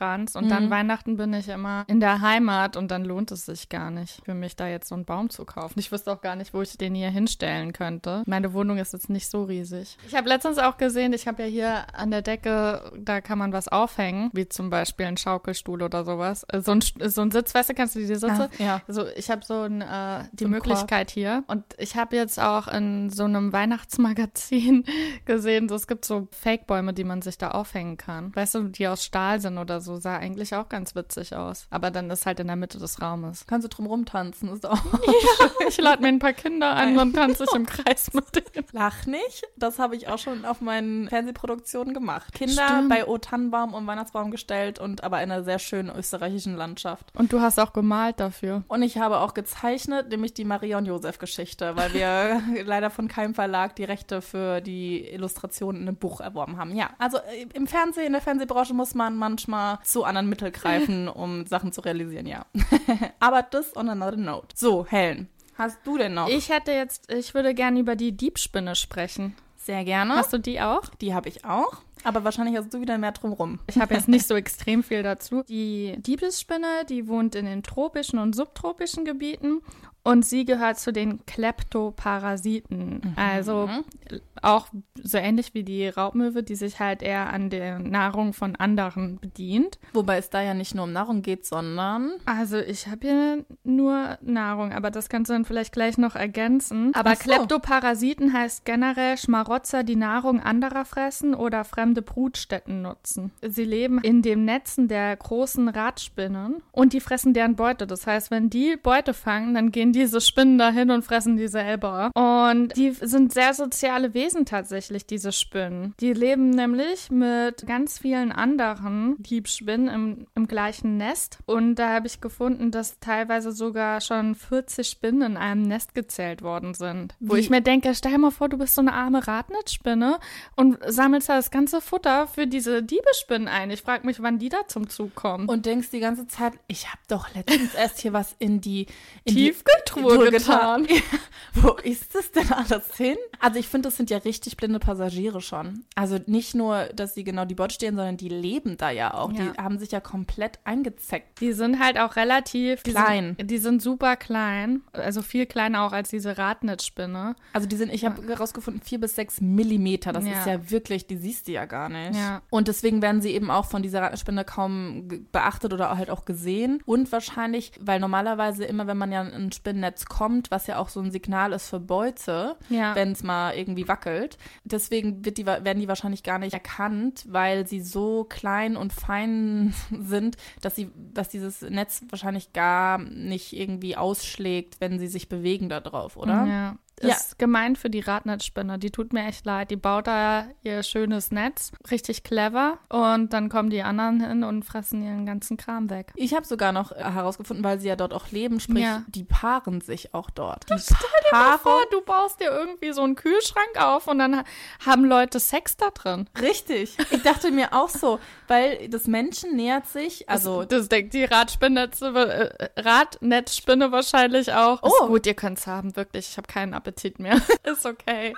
Adventskranz und Mhm. dann Weihnachten bin ich immer in der Heimat und dann lohnt es sich gar nicht für mich, da jetzt so einen Baum zu kaufen. Ich wüsste auch gar nicht, wo ich den hier hinstellen könnte. Meine Wohnung ist jetzt nicht so riesig. Ich habe letztens auch gesehen, ich habe ja hier an der Decke, da kann man was aufhängen, wie zum Beispiel ein Schaukelstuhl oder sowas. Äh, So ein, so ein Sitz, weißt du, kennst du die Sitze? Ah, ja. Also ich habe so ein, äh, die So Möglichkeit hier und ich habe jetzt auch in so einem Weihnachtsmagazin gesehen, so, es gibt so Fake-Bäume, die man sich da aufhängen kann. Weißt du, die aus Stahl sind oder so, sah eigentlich auch ganz witzig aus. Aber dann ist halt in der Mitte des Raumes. Kannst du drum rumtanzen, ist auch. Ich lade mir ein paar Kinder an und tanze ich im Kreis mit denen. Lach nicht. Das habe ich auch schon auf meinen Fernsehproduktionen gemacht. Kinder Stimmt. bei O Tannenbaum und Weihnachtsbaum gestellt und aber in einer sehr schönen österreichischen Landschaft. Und du hast auch gemalt dafür. Und ich habe auch gezeichnet, nämlich die Maria und Josef Geschichte, weil wir leider von keinem Verlag die Rechte für die Illustration in einem Buch erworben haben. Ja, also äh, im Fernsehen, in der Fernsehbranche muss man manchmal zu anderen Mitteln greifen, um Sachen zu realisieren, ja. aber das on another note. So, Helen, hast du denn noch? Ich hätte jetzt, ich würde gerne über die Diebspinne sprechen. Sehr gerne. Hast du die auch? Die habe ich auch. Aber wahrscheinlich hast du wieder mehr drumrum. Ich habe jetzt nicht so extrem viel dazu. Die Diebesspinne, die wohnt in den tropischen und subtropischen Gebieten und sie gehört zu den Kleptoparasiten. Also auch so ähnlich wie die Raubmöwe, die sich halt eher an der Nahrung von anderen bedient. Wobei es da ja nicht nur um Nahrung geht, sondern. Also ich habe hier nur Nahrung, aber das kannst du dann vielleicht gleich noch ergänzen. Aber so. Kleptoparasiten heißt generell Schmarotzer, die Nahrung anderer fressen oder fremde Brutstätten nutzen. Sie leben in den Netzen der großen Radspinnen und die fressen deren Beute. Das heißt, wenn die Beute fangen, dann gehen diese Spinnen dahin und fressen die selber. Und die sind sehr soziale Wesen tatsächlich, diese Spinnen. Die leben nämlich mit ganz vielen anderen Diebspinnen im, im gleichen Nest. Und da habe ich gefunden, dass teilweise sogar schon 40 Spinnen in einem Nest gezählt worden sind. Wo Wie? ich mir denke, stell dir mal vor, du bist so eine arme Radnetzspinne und sammelst da das ganze Futter für diese Diebespinnen ein. Ich frage mich, wann die da zum Zug kommen. Und denkst die ganze Zeit, ich habe doch letztens erst hier was in die in Tiefkühltruhe die getan. Wo ist das denn alles hin? Also ich finde, das sind ja richtig blinde Passagiere schon. Also nicht nur, dass sie genau die Bord stehen, sondern die leben da ja auch. Ja. Die haben sich ja komplett eingezeckt. Die sind halt auch relativ die Klein. Sind, die sind super klein, also viel kleiner auch als diese Radnetzspinne. Also die sind, ich habe herausgefunden, vier bis sechs Millimeter. Das Ja. ist ja wirklich, die siehst du ja gar nicht. Ja. Und deswegen werden sie eben auch von dieser Rattenspinne kaum beachtet oder halt auch gesehen. Und wahrscheinlich, weil normalerweise immer, wenn man ja in ein Spinnennetz kommt, was ja auch so ein Signal ist für Beute, Ja. wenn es mal irgendwie wackelt, deswegen wird die, werden die wahrscheinlich gar nicht erkannt, weil sie so klein und fein sind, dass sie, dass dieses Netz wahrscheinlich gar nicht irgendwie ausschlägt, wenn sie sich bewegen da drauf, oder? Ja. Ist ja. gemein für die Radnetzspinne. Die tut mir echt leid. Die baut da ihr schönes Netz, richtig clever. Und dann kommen die anderen hin und fressen ihren ganzen Kram weg. Ich habe sogar noch herausgefunden, weil sie ja dort auch leben, sprich, ja. die paaren sich auch dort. Die Stell dir mal vor, du baust dir irgendwie so einen Kühlschrank auf und dann haben Leute Sex da drin. Richtig. Ich dachte mir auch so, weil das Menschen nähert sich, also. Das, das denkt die Radspinne, äh, Radnetzspinne wahrscheinlich auch. Oh. Ist gut, ihr könnt's haben, wirklich. Ich habe keinen Appetit mehr. ist okay.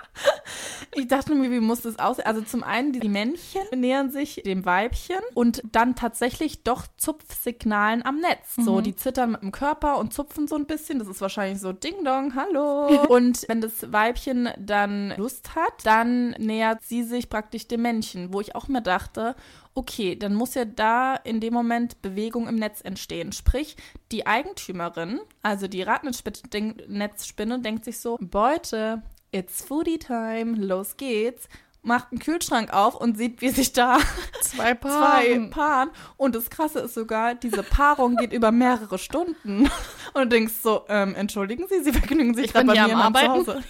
Ich dachte mir, wie muss das aussehen? Also zum einen, die Männchen nähern sich dem Weibchen und dann tatsächlich doch Zupfsignalen am Netz. Mhm. So, die zittern mit dem Körper und zupfen so ein bisschen. Das ist wahrscheinlich so Ding Dong, hallo. und wenn das Weibchen dann Lust hat, dann nähert sie sich praktisch dem Männchen, wo ich auch mir dachte, okay, dann muss ja da in dem Moment Bewegung im Netz entstehen. Sprich, die Eigentümerin, also die Radnetzspinne, denkt sich so, Beute, it's foodie time, los geht's macht einen Kühlschrank auf und sieht, wie sich da zwei Paaren. zwei Paaren. Und das Krasse ist sogar, diese Paarung geht über mehrere Stunden. Und du denkst so, ähm, entschuldigen Sie, Sie vergnügen sich gerade bei mir am Arbeiten. Zu Hause.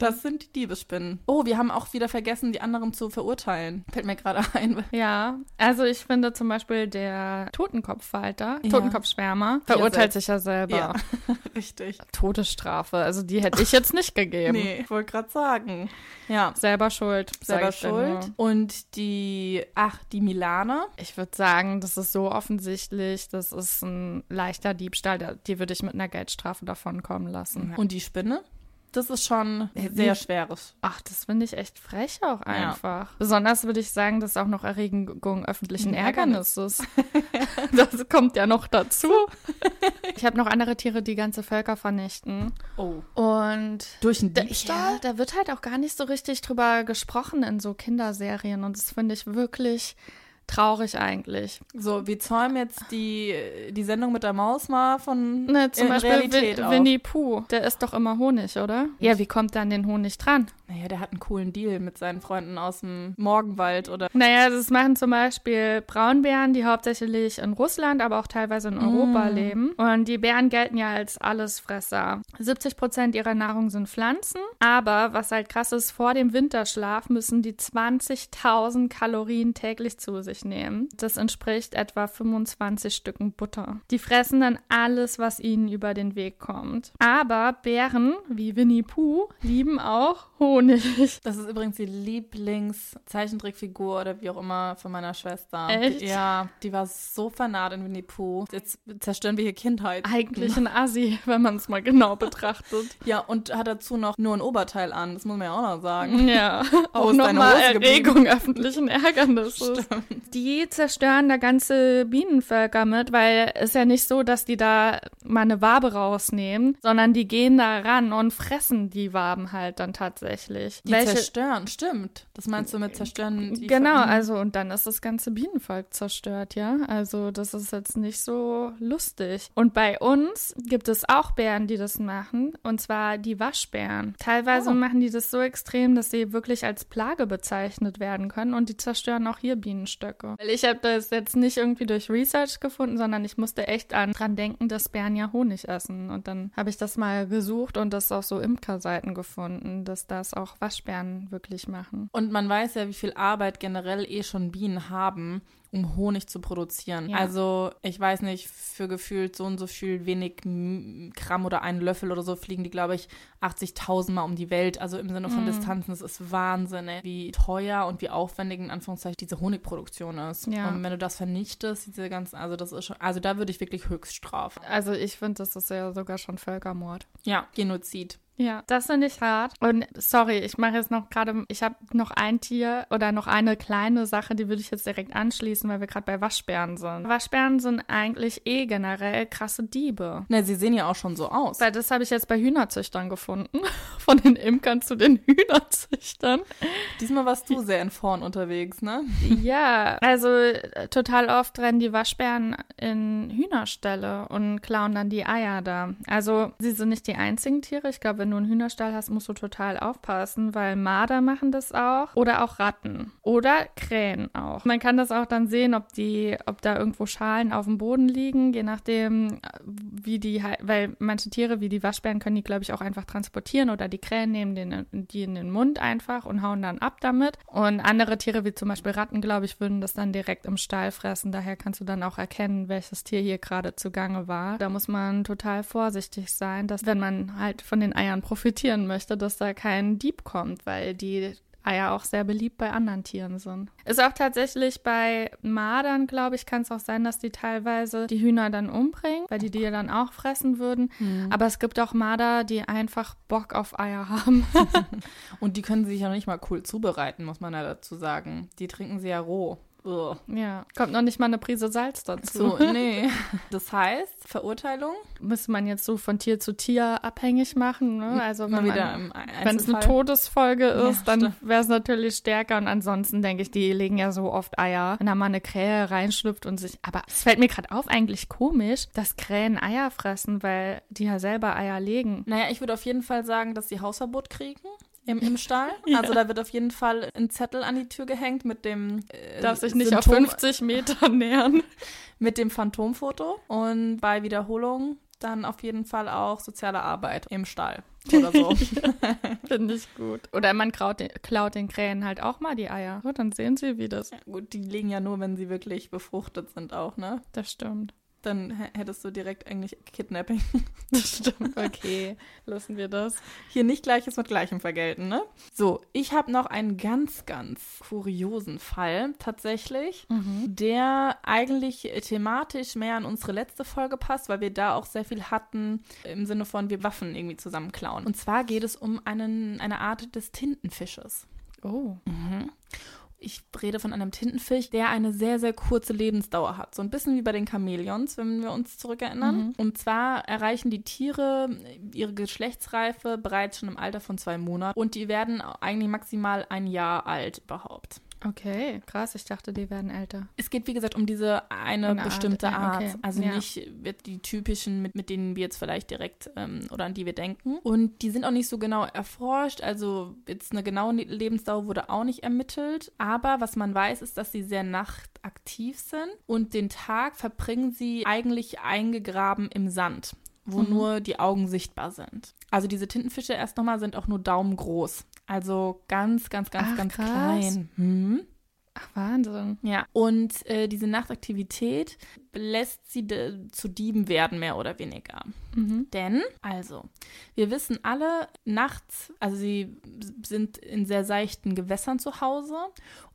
Das sind die Diebesspinnen. Oh, wir haben auch wieder vergessen, die anderen zu verurteilen. Fällt mir gerade ein. Ja, also ich finde zum Beispiel der Totenkopfhalter, ja. Totenkopfschwärmer, verurteilt sich ja selber. Ja, richtig. Todesstrafe, also die hätte ich jetzt nicht gegeben. nee, ich wollte gerade sagen. Ja. Selber schuld. Selber schuld. Und die, ach, die Milane. Ich würde sagen, das ist so offensichtlich, das ist ein leichter Diebstahl, die würde ich mit einer Geldstrafe davon kommen lassen. Und die Spinne? Das ist schon sehr schweres. Ach, das finde ich echt frech auch einfach. Ja. Besonders würde ich sagen, das ist auch noch Erregung öffentlichen Ärgernisses. das kommt ja noch dazu. ich habe noch andere Tiere, die ganze Völker vernichten. Oh. Und durch einen Diebstahl? Ja, da wird halt auch gar nicht so richtig drüber gesprochen in so Kinderserien. Und das finde ich wirklich traurig eigentlich. So, wir zäumen jetzt die, die Sendung mit der Maus mal von ne, zum Beispiel Realität Win Winnie Pooh, der ist doch immer Honig, oder? Ja, wie kommt dann den Honig dran? Naja, der hat einen coolen Deal mit seinen Freunden aus dem Morgenwald oder. Naja, das machen zum Beispiel Braunbären, die hauptsächlich in Russland, aber auch teilweise in Europa mm. leben. Und die Bären gelten ja als Allesfresser. 70 Prozent ihrer Nahrung sind Pflanzen, aber was halt krass ist, vor dem Winterschlaf müssen die 20.000 Kalorien täglich zu sich nehmen. Das entspricht etwa 25 Stücken Butter. Die fressen dann alles, was ihnen über den Weg kommt. Aber Bären, wie Winnie Pooh, lieben auch Honig. Das ist übrigens die Lieblingszeichentrickfigur oder wie auch immer von meiner Schwester. Echt? Ja, die war so vernarrt in Winnie Pooh. Jetzt zerstören wir hier Kindheit. Eigentlich ein Assi, wenn man es mal genau betrachtet. ja, und hat dazu noch nur ein Oberteil an. Das muss man ja auch noch sagen. Ja, auch nochmal Erregung öffentlichen Ärgernisses. Stimmt. Die zerstören da ganze Bienenvölker mit, weil es ja nicht so, dass die da mal eine Wabe rausnehmen, sondern die gehen da ran und fressen die Waben halt dann tatsächlich. Die Welche, zerstören, stimmt. Das meinst du mit zerstören? genau, also und dann ist das ganze Bienenvolk zerstört, ja. Also das ist jetzt nicht so lustig. Und bei uns gibt es auch Bären, die das machen, und zwar die Waschbären. Teilweise oh. machen die das so extrem, dass sie wirklich als Plage bezeichnet werden können und die zerstören auch hier Bienenstöcke. Weil ich habe das jetzt nicht irgendwie durch Research gefunden, sondern ich musste echt an, dran denken, dass Bären ja Honig essen. Und dann habe ich das mal gesucht und das auf so Imkerseiten gefunden, dass da das auch Waschbären wirklich machen. Und man weiß ja, wie viel Arbeit generell eh schon Bienen haben, um Honig zu produzieren. Ja. Also ich weiß nicht, für gefühlt so und so viel wenig Gramm oder einen Löffel oder so fliegen die, glaube ich, 80.000 Mal um die Welt. Also im Sinne von mm. Distanzen, das ist Wahnsinn, ey, wie teuer und wie aufwendig in Anführungszeichen diese Honigproduktion ist. Ja. Und wenn du das vernichtest, diese ganzen, also das ist schon, also da würde ich wirklich Höchststrafe. Also ich finde, das ist ja sogar schon Völkermord. Ja, Genozid. Ja, das finde ich hart. Und sorry, ich mache jetzt noch gerade, ich habe noch ein Tier oder noch eine kleine Sache, die würde ich jetzt direkt anschließen, weil wir gerade bei Waschbären sind. Waschbären sind eigentlich eh generell krasse Diebe. Ne, sie sehen ja auch schon so aus. Weil das habe ich jetzt bei Hühnerzüchtern gefunden. Von den Imkern zu den Hühnerzüchtern. Diesmal warst du sehr in vorn unterwegs, ne? Ja, also äh, total oft rennen die Waschbären in Hühnerställe und klauen dann die Eier da. Also sie sind nicht die einzigen Tiere. Ich glaube, wenn du einen Hühnerstall hast, musst du total aufpassen, weil Marder machen das auch oder auch Ratten oder Krähen auch. Man kann das auch dann sehen, ob die, ob da irgendwo Schalen auf dem Boden liegen, je nachdem, wie die weil manche Tiere wie die Waschbären können die, glaube ich, auch einfach transportieren oder die Krähen nehmen den, die in den Mund einfach und hauen dann ab damit. Und andere Tiere, wie zum Beispiel Ratten, glaube ich, würden das dann direkt im Stall fressen. Daher kannst du dann auch erkennen, welches Tier hier gerade zugange war. Da muss man total vorsichtig sein, dass wenn man halt von den Eiern profitieren möchte, dass da kein Dieb kommt, weil die Eier auch sehr beliebt bei anderen Tieren sind. Ist auch tatsächlich bei Mardern, glaube ich, kann es auch sein, dass die teilweise die Hühner dann umbringen, weil die die dann auch fressen würden. Mhm. Aber es gibt auch Marder, die einfach Bock auf Eier haben. Und die können sich ja nicht mal cool zubereiten, muss man ja dazu sagen. Die trinken sie ja roh. Ugh. Ja, kommt noch nicht mal eine Prise Salz dazu. So, nee. Das heißt, Verurteilung? Müsste man jetzt so von Tier zu Tier abhängig machen. Ne? Also wenn es eine Todesfolge ist, ja, dann wäre es natürlich stärker. Und ansonsten denke ich, die legen ja so oft Eier. Wenn da mal eine Krähe reinschlüpft und sich. Aber es fällt mir gerade auf, eigentlich komisch, dass Krähen Eier fressen, weil die ja selber Eier legen. Naja, ich würde auf jeden Fall sagen, dass sie Hausverbot kriegen im, im Stall. ja. Also da wird auf jeden Fall ein Zettel an die Tür gehängt mit dem äh, Darf sich nicht Symptom auf 50 Meter nähern. mit dem Phantomfoto und bei Wiederholung dann auf jeden Fall auch soziale Arbeit im Stall oder so. Finde ich gut. Oder man klaut den, klaut den, Krähen halt auch mal die Eier. So, dann sehen sie, wie das. Ja, gut, die legen ja nur, wenn sie wirklich befruchtet sind auch, ne? Das stimmt dann hättest du direkt eigentlich Kidnapping. Das stimmt, okay. Lassen wir das. Hier nicht Gleiches mit Gleichem vergelten, ne? So, ich habe noch einen ganz, ganz kuriosen Fall tatsächlich, mhm. der eigentlich thematisch mehr an unsere letzte Folge passt, weil wir da auch sehr viel hatten im Sinne von wir Waffen irgendwie zusammen klauen. Und zwar geht es um einen, eine Art des Tintenfisches. Oh. Mhm ich rede von einem Tintenfisch, der eine sehr, sehr kurze Lebensdauer hat. So ein bisschen wie bei den Chamäleons, wenn wir uns zurückerinnern. Mhm. Und zwar erreichen die Tiere ihre Geschlechtsreife bereits schon im Alter von zwei Monaten und die werden eigentlich maximal ein Jahr alt überhaupt. Okay, krass. Ich dachte, die werden älter. Es geht, wie gesagt, um diese eine, eine bestimmte Art. Ja, okay. Also ja. nicht die typischen, mit, mit denen wir jetzt vielleicht direkt ähm, oder an die wir denken. Und die sind auch nicht so genau erforscht. Also jetzt eine genaue Lebensdauer wurde auch nicht ermittelt. Aber was man weiß, ist, dass sie sehr nachtaktiv sind und den Tag verbringen sie eigentlich eingegraben im Sand wo mhm. nur die Augen sichtbar sind. Also diese Tintenfische erst nochmal sind auch nur daumengroß. Also ganz, ganz, ganz, Ach, ganz krass. klein. Hm? Ach, Wahnsinn. Ja. Und äh, diese Nachtaktivität lässt sie zu Dieben werden, mehr oder weniger. Mhm. Denn, also, wir wissen alle, nachts, also sie sind in sehr seichten Gewässern zu Hause.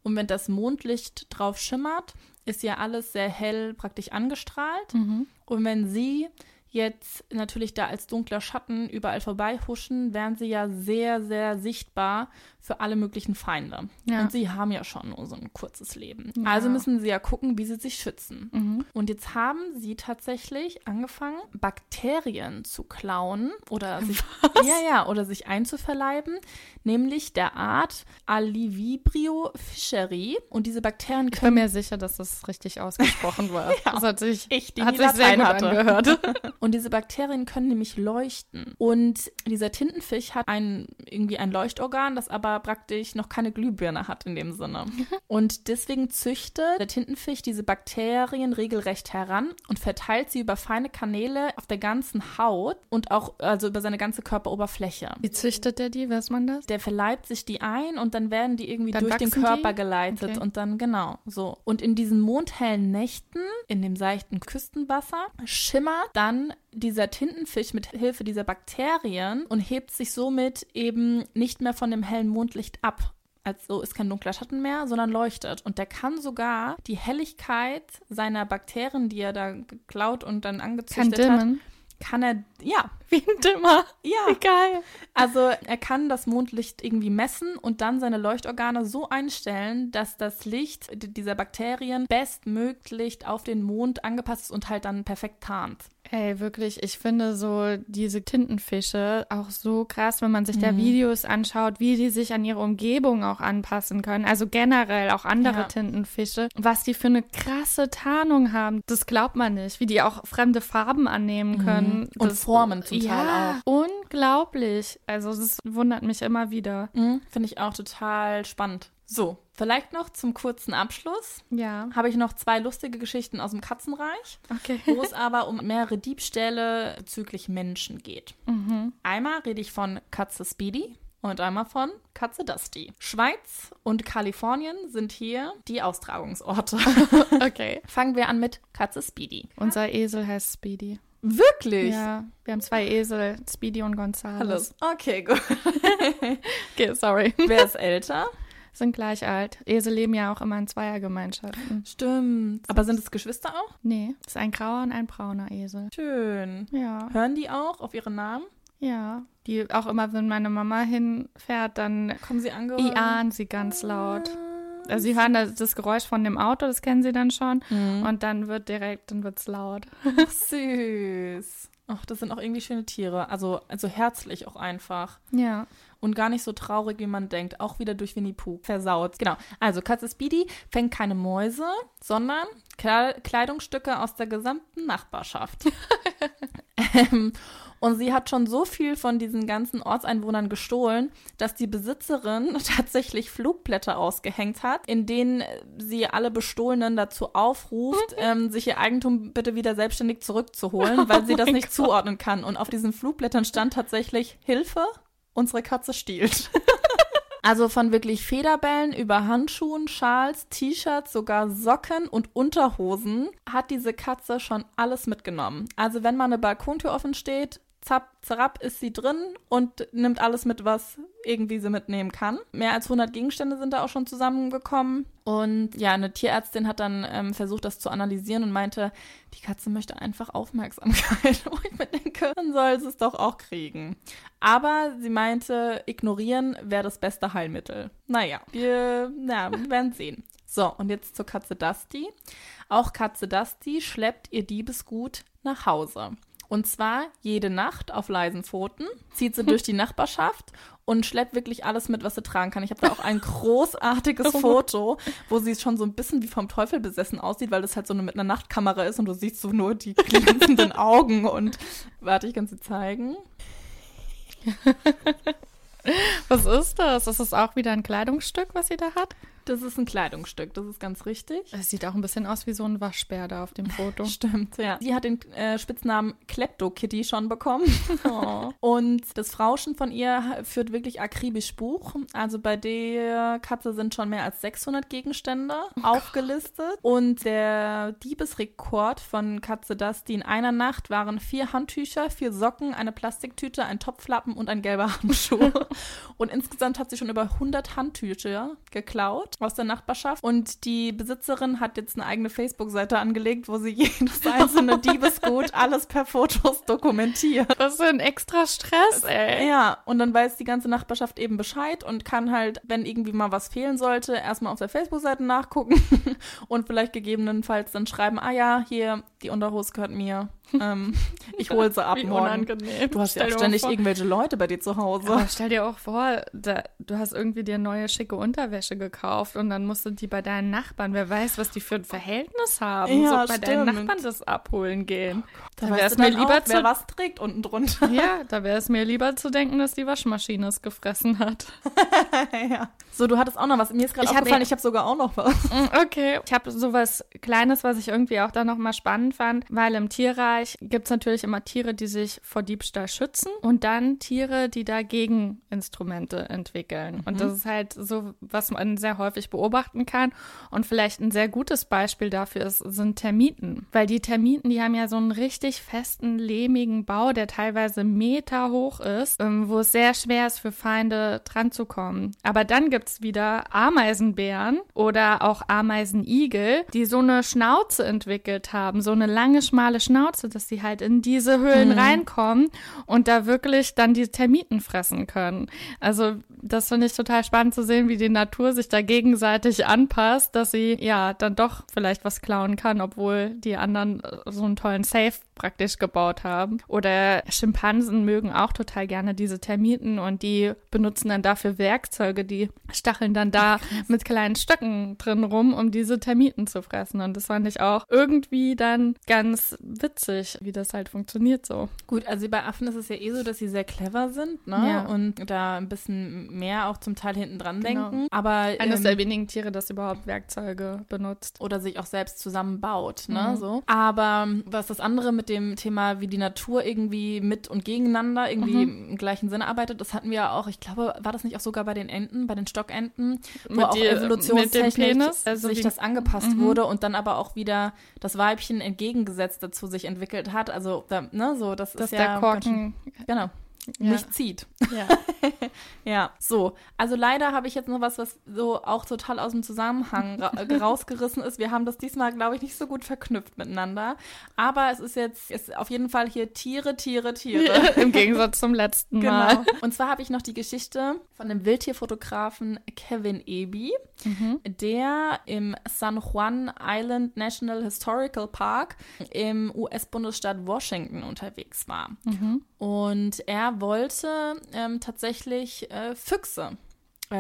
Und wenn das Mondlicht drauf schimmert, ist ja alles sehr hell praktisch angestrahlt. Mhm. Und wenn sie jetzt natürlich da als dunkler Schatten überall vorbei huschen, wären sie ja sehr, sehr sichtbar für alle möglichen Feinde. Ja. Und sie haben ja schon nur so ein kurzes Leben. Ja. Also müssen sie ja gucken, wie sie sich schützen. Mhm. Und jetzt haben sie tatsächlich angefangen, Bakterien zu klauen oder sich, ja, ja, oder sich einzuverleiben, nämlich der Art Alivibrio fischeri. Und diese Bakterien können. Ich bin mir sicher, dass das richtig ausgesprochen war. ja, das hat sich, ich, die hat sich sehr gut hatte. angehört. Und diese Bakterien können nämlich leuchten. Und dieser Tintenfisch hat ein, irgendwie ein Leuchtorgan, das aber praktisch noch keine Glühbirne hat in dem Sinne. Und deswegen züchtet der Tintenfisch diese Bakterien regelrecht heran und verteilt sie über feine Kanäle auf der ganzen Haut und auch also über seine ganze Körperoberfläche. Wie züchtet er die? Weiß man das? Der verleibt sich die ein und dann werden die irgendwie dann durch den Körper die? geleitet okay. und dann genau so. Und in diesen mondhellen Nächten, in dem seichten Küstenwasser, schimmert dann dieser Tintenfisch mit Hilfe dieser Bakterien und hebt sich somit eben nicht mehr von dem hellen Mondlicht ab. Also ist kein dunkler Schatten mehr, sondern leuchtet. Und der kann sogar die Helligkeit seiner Bakterien, die er da geklaut und dann angezüchtet hat, kann er, ja. Wie ein Dimmer. Ja. Wie geil. Also er kann das Mondlicht irgendwie messen und dann seine Leuchtorgane so einstellen, dass das Licht dieser Bakterien bestmöglich auf den Mond angepasst ist und halt dann perfekt tarnt. Ey, wirklich, ich finde so diese Tintenfische auch so krass, wenn man sich mhm. da Videos anschaut, wie die sich an ihre Umgebung auch anpassen können. Also generell auch andere ja. Tintenfische, was die für eine krasse Tarnung haben. Das glaubt man nicht, wie die auch fremde Farben annehmen mhm. können. Mhm. Und das, Formen zum ja, Teil auch. unglaublich. Also das wundert mich immer wieder. Mhm, Finde ich auch total spannend. So, vielleicht noch zum kurzen Abschluss. Ja. Habe ich noch zwei lustige Geschichten aus dem Katzenreich, Okay. wo es aber um mehrere Diebstähle bezüglich Menschen geht. Einmal rede ich von Katze Speedy und einmal von Katze Dusty. Schweiz und Kalifornien sind hier die Austragungsorte. Okay. Fangen wir an mit Katze Speedy. Unser Esel heißt Speedy. Wirklich? Ja, wir haben zwei Esel, Speedy und Gonzales. Alles. Okay, gut. Okay, sorry. Wer ist älter? Sind gleich alt. Esel leben ja auch immer in Zweiergemeinschaften. Stimmt. Aber sind es Geschwister auch? Nee, ist ein grauer und ein brauner Esel. Schön. Ja, Hören die auch auf ihre Namen? ja. Die auch immer, wenn meine Mama hinfährt, dann Kommen sie angeholt? ian sie ganz laut. Also sie hören das, das Geräusch von dem Auto, das kennen sie dann schon. Und dann wird direkt, dann wird's laut. Ach, süß. Ach, das sind auch irgendwie schöne Tiere. Also, also herzlich auch einfach. Ja. Und gar nicht so traurig, wie man denkt. Auch wieder durch Winnie Pooh. Versaut. Genau. Also, Katze Speedy fängt keine Mäuse, sondern Kle Kleidungsstücke aus der gesamten Nachbarschaft. ähm, und sie hat schon so viel von diesen ganzen Ortseinwohnern gestohlen, dass die Besitzerin tatsächlich Flugblätter ausgehängt hat, in denen sie alle Bestohlenen dazu aufruft, ähm, sich ihr Eigentum bitte wieder selbstständig zurückzuholen, weil sie das mein nicht zuordnen kann. Und auf diesen Flugblättern stand tatsächlich Hilfe, unsere Katze stiehlt. Also von wirklich Federbällen über Handschuhen, Schals, T-Shirts, sogar Socken und Unterhosen hat diese Katze schon alles mitgenommen. Also wenn mal eine Balkontür offen steht, zapp, zerrapp ist sie drin und nimmt alles mit, was irgendwie sie mitnehmen kann. Mehr als 100 Gegenstände sind da auch schon zusammengekommen. Und ja, eine Tierärztin hat dann ähm, versucht, das zu analysieren und meinte, die Katze möchte einfach Aufmerksamkeit. Wo ich mir denke, dann soll sie es doch auch kriegen. Aber sie meinte, ignorieren wäre das beste Heilmittel. Naja, wir, na, wir werden sehen. So, und jetzt zur Katze Dusty. Auch Katze Dusty schleppt ihr Diebesgut nach Hause. Und zwar jede Nacht auf leisen Pfoten, zieht sie durch die Nachbarschaft und schleppt wirklich alles mit, was sie tragen kann. Ich habe da auch ein großartiges Foto, wo sie schon so ein bisschen wie vom Teufel besessen aussieht, weil das halt so eine, mit einer Nachtkamera ist und du siehst so nur die glänzenden Augen und warte, ich kann sie zeigen. Was ist das? Ist das auch wieder ein Kleidungsstück, was sie da hat? Das ist ein Kleidungsstück, das ist ganz richtig. Es sieht auch ein bisschen aus wie so ein Waschbär da auf dem Foto. Stimmt, ja. Sie hat den äh, Spitznamen Klepto Kitty schon bekommen. Oh. Und das Frauschen von ihr führt wirklich akribisch Buch. Also bei der Katze sind schon mehr als 600 Gegenstände aufgelistet. Und der Diebesrekord von Katze Dusty in einer Nacht waren vier Handtücher, vier Socken, eine Plastiktüte, ein Topflappen und ein gelber Handschuh. und insgesamt hat sie schon über 100 Handtücher geklaut aus der Nachbarschaft. Und die Besitzerin hat jetzt eine eigene Facebook-Seite angelegt, wo sie jedes einzelne Diebesgut alles per Fotos dokumentiert. Was für ein extra Stress, ey. Ja, und dann weiß die ganze Nachbarschaft eben Bescheid und kann halt, wenn irgendwie mal was fehlen sollte, erstmal auf der Facebook-Seite nachgucken und vielleicht gegebenenfalls dann schreiben, ah ja, hier, die Unterhose gehört mir. Ähm, ich hole sie ab Wie morgen. unangenehm. Du hast ja Stell auch ständig irgendwelche Leute bei dir zu Hause. Aber stell dir auch vor, da, du hast irgendwie dir neue schicke Unterwäsche gekauft und dann musst du die bei deinen Nachbarn, wer weiß, was die für ein Verhältnis haben, Ja, so bei deinen stimmt. Nachbarn das abholen gehen. Da Da wäre es mir lieber auch, wer zu, was trägt unten drunter. ja, da wäre es mir lieber zu denken, dass die Waschmaschine es gefressen hat. ja. So, du hattest auch noch was. Mir ist gerade aufgefallen, ich habe sogar auch noch was. Mm, Okay. Ich habe sowas Kleines, was ich irgendwie auch da nochmal spannend fand, weil im Tierreich gibt es natürlich immer Tiere, die sich vor Diebstahl schützen und dann Tiere, die dagegen Instrumente entwickeln. Und das ist halt so, was man sehr häufig beobachten kann. Und vielleicht ein sehr gutes Beispiel dafür ist, sind Termiten. Weil die Termiten, die haben ja so einen richtig festen, lehmigen Bau, der teilweise Meter hoch ist, ähm, wo es sehr schwer ist für Feinde dran zu kommen. Aber dann gibt's wieder Ameisenbären oder auch Ameisenigel, die so eine Schnauze entwickelt haben, so eine lange, schmale Schnauze, dass sie halt in diese Höhlen reinkommen und da wirklich dann die Termiten fressen können. Also das finde ich total spannend zu sehen, wie die Natur sich da gegenseitig anpasst, dass sie ja dann doch vielleicht was klauen kann, obwohl die anderen äh, so einen tollen Safe praktisch gebaut haben. Oder Schimpansen mögen auch total gerne diese Termiten und die benutzen dann dafür Werkzeuge, die stacheln dann da mit kleinen Stöcken drin rum, um diese Termiten zu fressen. Und das fand ich auch irgendwie dann ganz witzig, wie das halt funktioniert so. Gut, also bei Affen ist es ja eh so, dass sie sehr clever sind, ne? Ja. Und da ein bisschen mehr auch zum Teil hinten dran Genau. denken. Aber Eines ähm, der wenigen Tiere, das überhaupt Werkzeuge benutzt. oder sich auch selbst zusammenbaut, ne, Mhm. so. Aber was das andere mit dem Thema, wie die Natur irgendwie mit und gegeneinander irgendwie Mhm. im gleichen Sinne arbeitet, das hatten wir ja auch, ich glaube, war das nicht auch sogar bei den Enten, bei den Stockenten, wo Mit auch die- mit evolutionstechnisch Penis, also sich das angepasst Mhm. wurde und dann aber auch wieder das Weibchen entgegengesetzt dazu sich entwickelt hat. Also, da, ne, so, das Dass ist ja der ganz schön- Korken genau, ja. nicht zieht. Ja. Ja, so. Also leider habe ich jetzt noch was, was so auch total aus dem Zusammenhang ra rausgerissen ist. Wir haben das diesmal, glaube ich, nicht so gut verknüpft miteinander. Aber es ist jetzt ist auf jeden Fall hier Tiere, Tiere, Tiere. Im Gegensatz zum letzten Genau. Mal. Und zwar habe ich noch die Geschichte von dem Wildtierfotografen Kevin Eby, Mhm. der im San Juan Island National Historical Park im US-Bundesstaat Washington unterwegs war. Mhm. Und er wollte ähm, tatsächlich äh, Füchse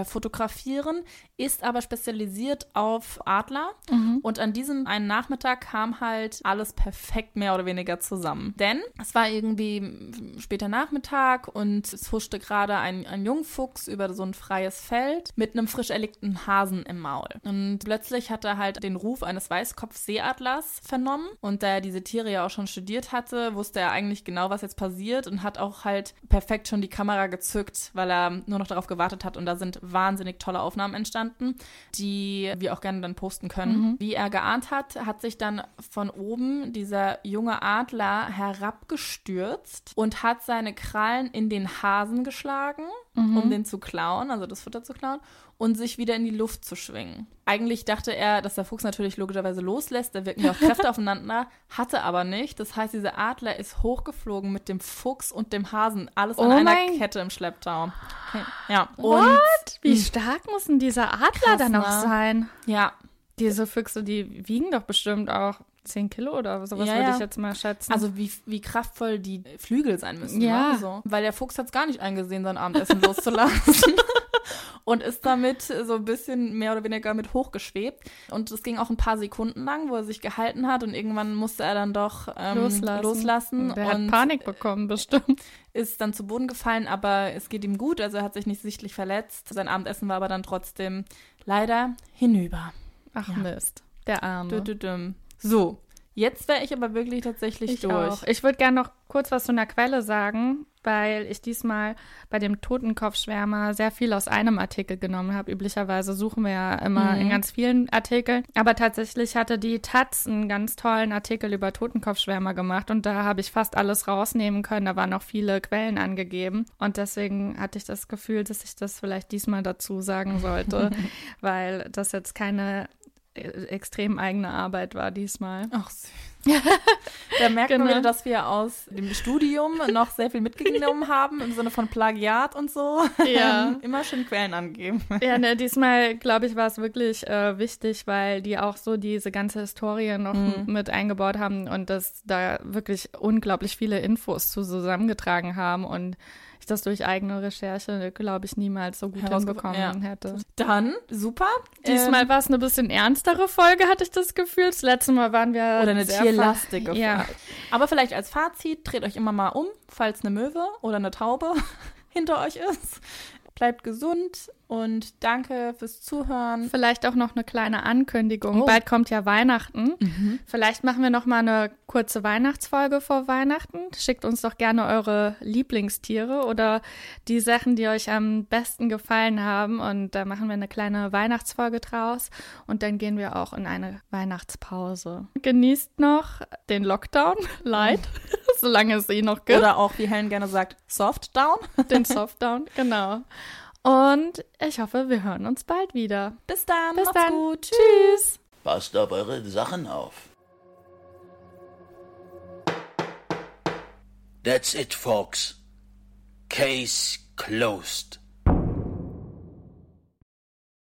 fotografieren, ist aber spezialisiert auf Adler. Mhm. Und an diesem einen Nachmittag kam halt alles perfekt mehr oder weniger zusammen. Denn es war irgendwie später Nachmittag und es huschte gerade ein, ein Jungfuchs über so ein freies Feld mit einem frisch erlegten Hasen im Maul. Und plötzlich hat er halt den Ruf eines Weißkopfseeadlers vernommen. Und da er diese Tiere ja auch schon studiert hatte, wusste er eigentlich genau, was jetzt passiert und hat auch halt perfekt schon die Kamera gezückt, weil er nur noch darauf gewartet hat. Und da sind wahnsinnig tolle Aufnahmen entstanden, die wir auch gerne dann posten können. Wie er geahnt hat, hat sich dann von oben dieser junge Adler herabgestürzt und hat seine Krallen in den Hasen geschlagen, um den zu klauen, also das Futter zu klauen, und sich wieder in die Luft zu schwingen. Eigentlich dachte er, dass der Fuchs natürlich logischerweise loslässt, da wirken ja auch Kräfte aufeinander, hatte aber nicht. Das heißt, dieser Adler ist hochgeflogen mit dem Fuchs und dem Hasen, alles an Oh einer mein- Kette im Schlepptau. Okay. Ja, und What? Wie stark muss denn dieser Adler Krass, dann noch ne? sein? ja, Diese Füchse, die wiegen doch bestimmt auch 10 Kilo oder sowas, Ja, würde ich jetzt mal schätzen. Also wie, wie kraftvoll die Flügel sein müssen. Ja. Ne? So. Weil der Fuchs hat es gar nicht eingesehen, sein Abendessen loszulassen. Und ist damit so ein bisschen mehr oder weniger mit hochgeschwebt. Und es ging auch ein paar Sekunden lang, wo er sich gehalten hat. Und irgendwann musste er dann doch ähm, loslassen. loslassen. Der hat Panik bekommen, bestimmt. ist dann zu Boden gefallen, aber es geht ihm gut. Also er hat sich nicht sichtlich verletzt. Sein Abendessen war aber dann trotzdem leider hinüber. Ach Ja. Mist, der Arme. Dü -dü. So, jetzt wäre ich aber wirklich tatsächlich Ich durch. auch. Ich würde gerne noch kurz was zu einer Quelle sagen, weil ich diesmal bei dem Totenkopfschwärmer sehr viel aus einem Artikel genommen habe. Üblicherweise suchen wir ja immer Mhm. in ganz vielen Artikeln. Aber tatsächlich hatte die Taz einen ganz tollen Artikel über Totenkopfschwärmer gemacht und da habe ich fast alles rausnehmen können. Da waren noch viele Quellen angegeben und deswegen hatte ich das Gefühl, dass ich das vielleicht diesmal dazu sagen sollte, weil das jetzt keine extrem eigene Arbeit war diesmal. Ach, süß. da merkt man Genau. wieder, dass wir aus dem Studium noch sehr viel mitgenommen haben, im Sinne von Plagiat und so. Ja. Immer schön Quellen angeben. Ja, ne, diesmal, glaube ich, war es wirklich äh, wichtig, weil die auch so diese ganze Historie noch Mhm. mit eingebaut haben und dass da wirklich unglaublich viele Infos zu zusammengetragen haben und ich das durch eigene Recherche, glaube ich, niemals so gut hinbekommen ja. hätte. Dann, super. Diesmal Ähm, war es eine bisschen ernstere Folge, hatte ich das Gefühl. Das letzte Mal waren wir oder eine sehr tierlastige ver- Ja, Folge. Aber vielleicht als Fazit, dreht euch immer mal um, falls eine Möwe oder eine Taube hinter euch ist. Bleibt gesund und danke fürs Zuhören. Vielleicht auch noch eine kleine Ankündigung. Oh. Bald kommt ja Weihnachten. Vielleicht machen wir noch mal eine kurze Weihnachtsfolge vor Weihnachten. Schickt uns doch gerne eure Lieblingstiere oder die Sachen, die euch am besten gefallen haben. Und da machen wir eine kleine Weihnachtsfolge draus. Und dann gehen wir auch in eine Weihnachtspause. Genießt noch den Lockdown, light, solange es ihn noch gibt. Oder auch, wie Helen gerne sagt, Soft Down. den Softdown, genau. Und ich hoffe, wir hören uns bald wieder. Bis dann. Bis macht's dann. gut. Tschüss. Passt auf eure Sachen auf. That's it, folks. Case closed.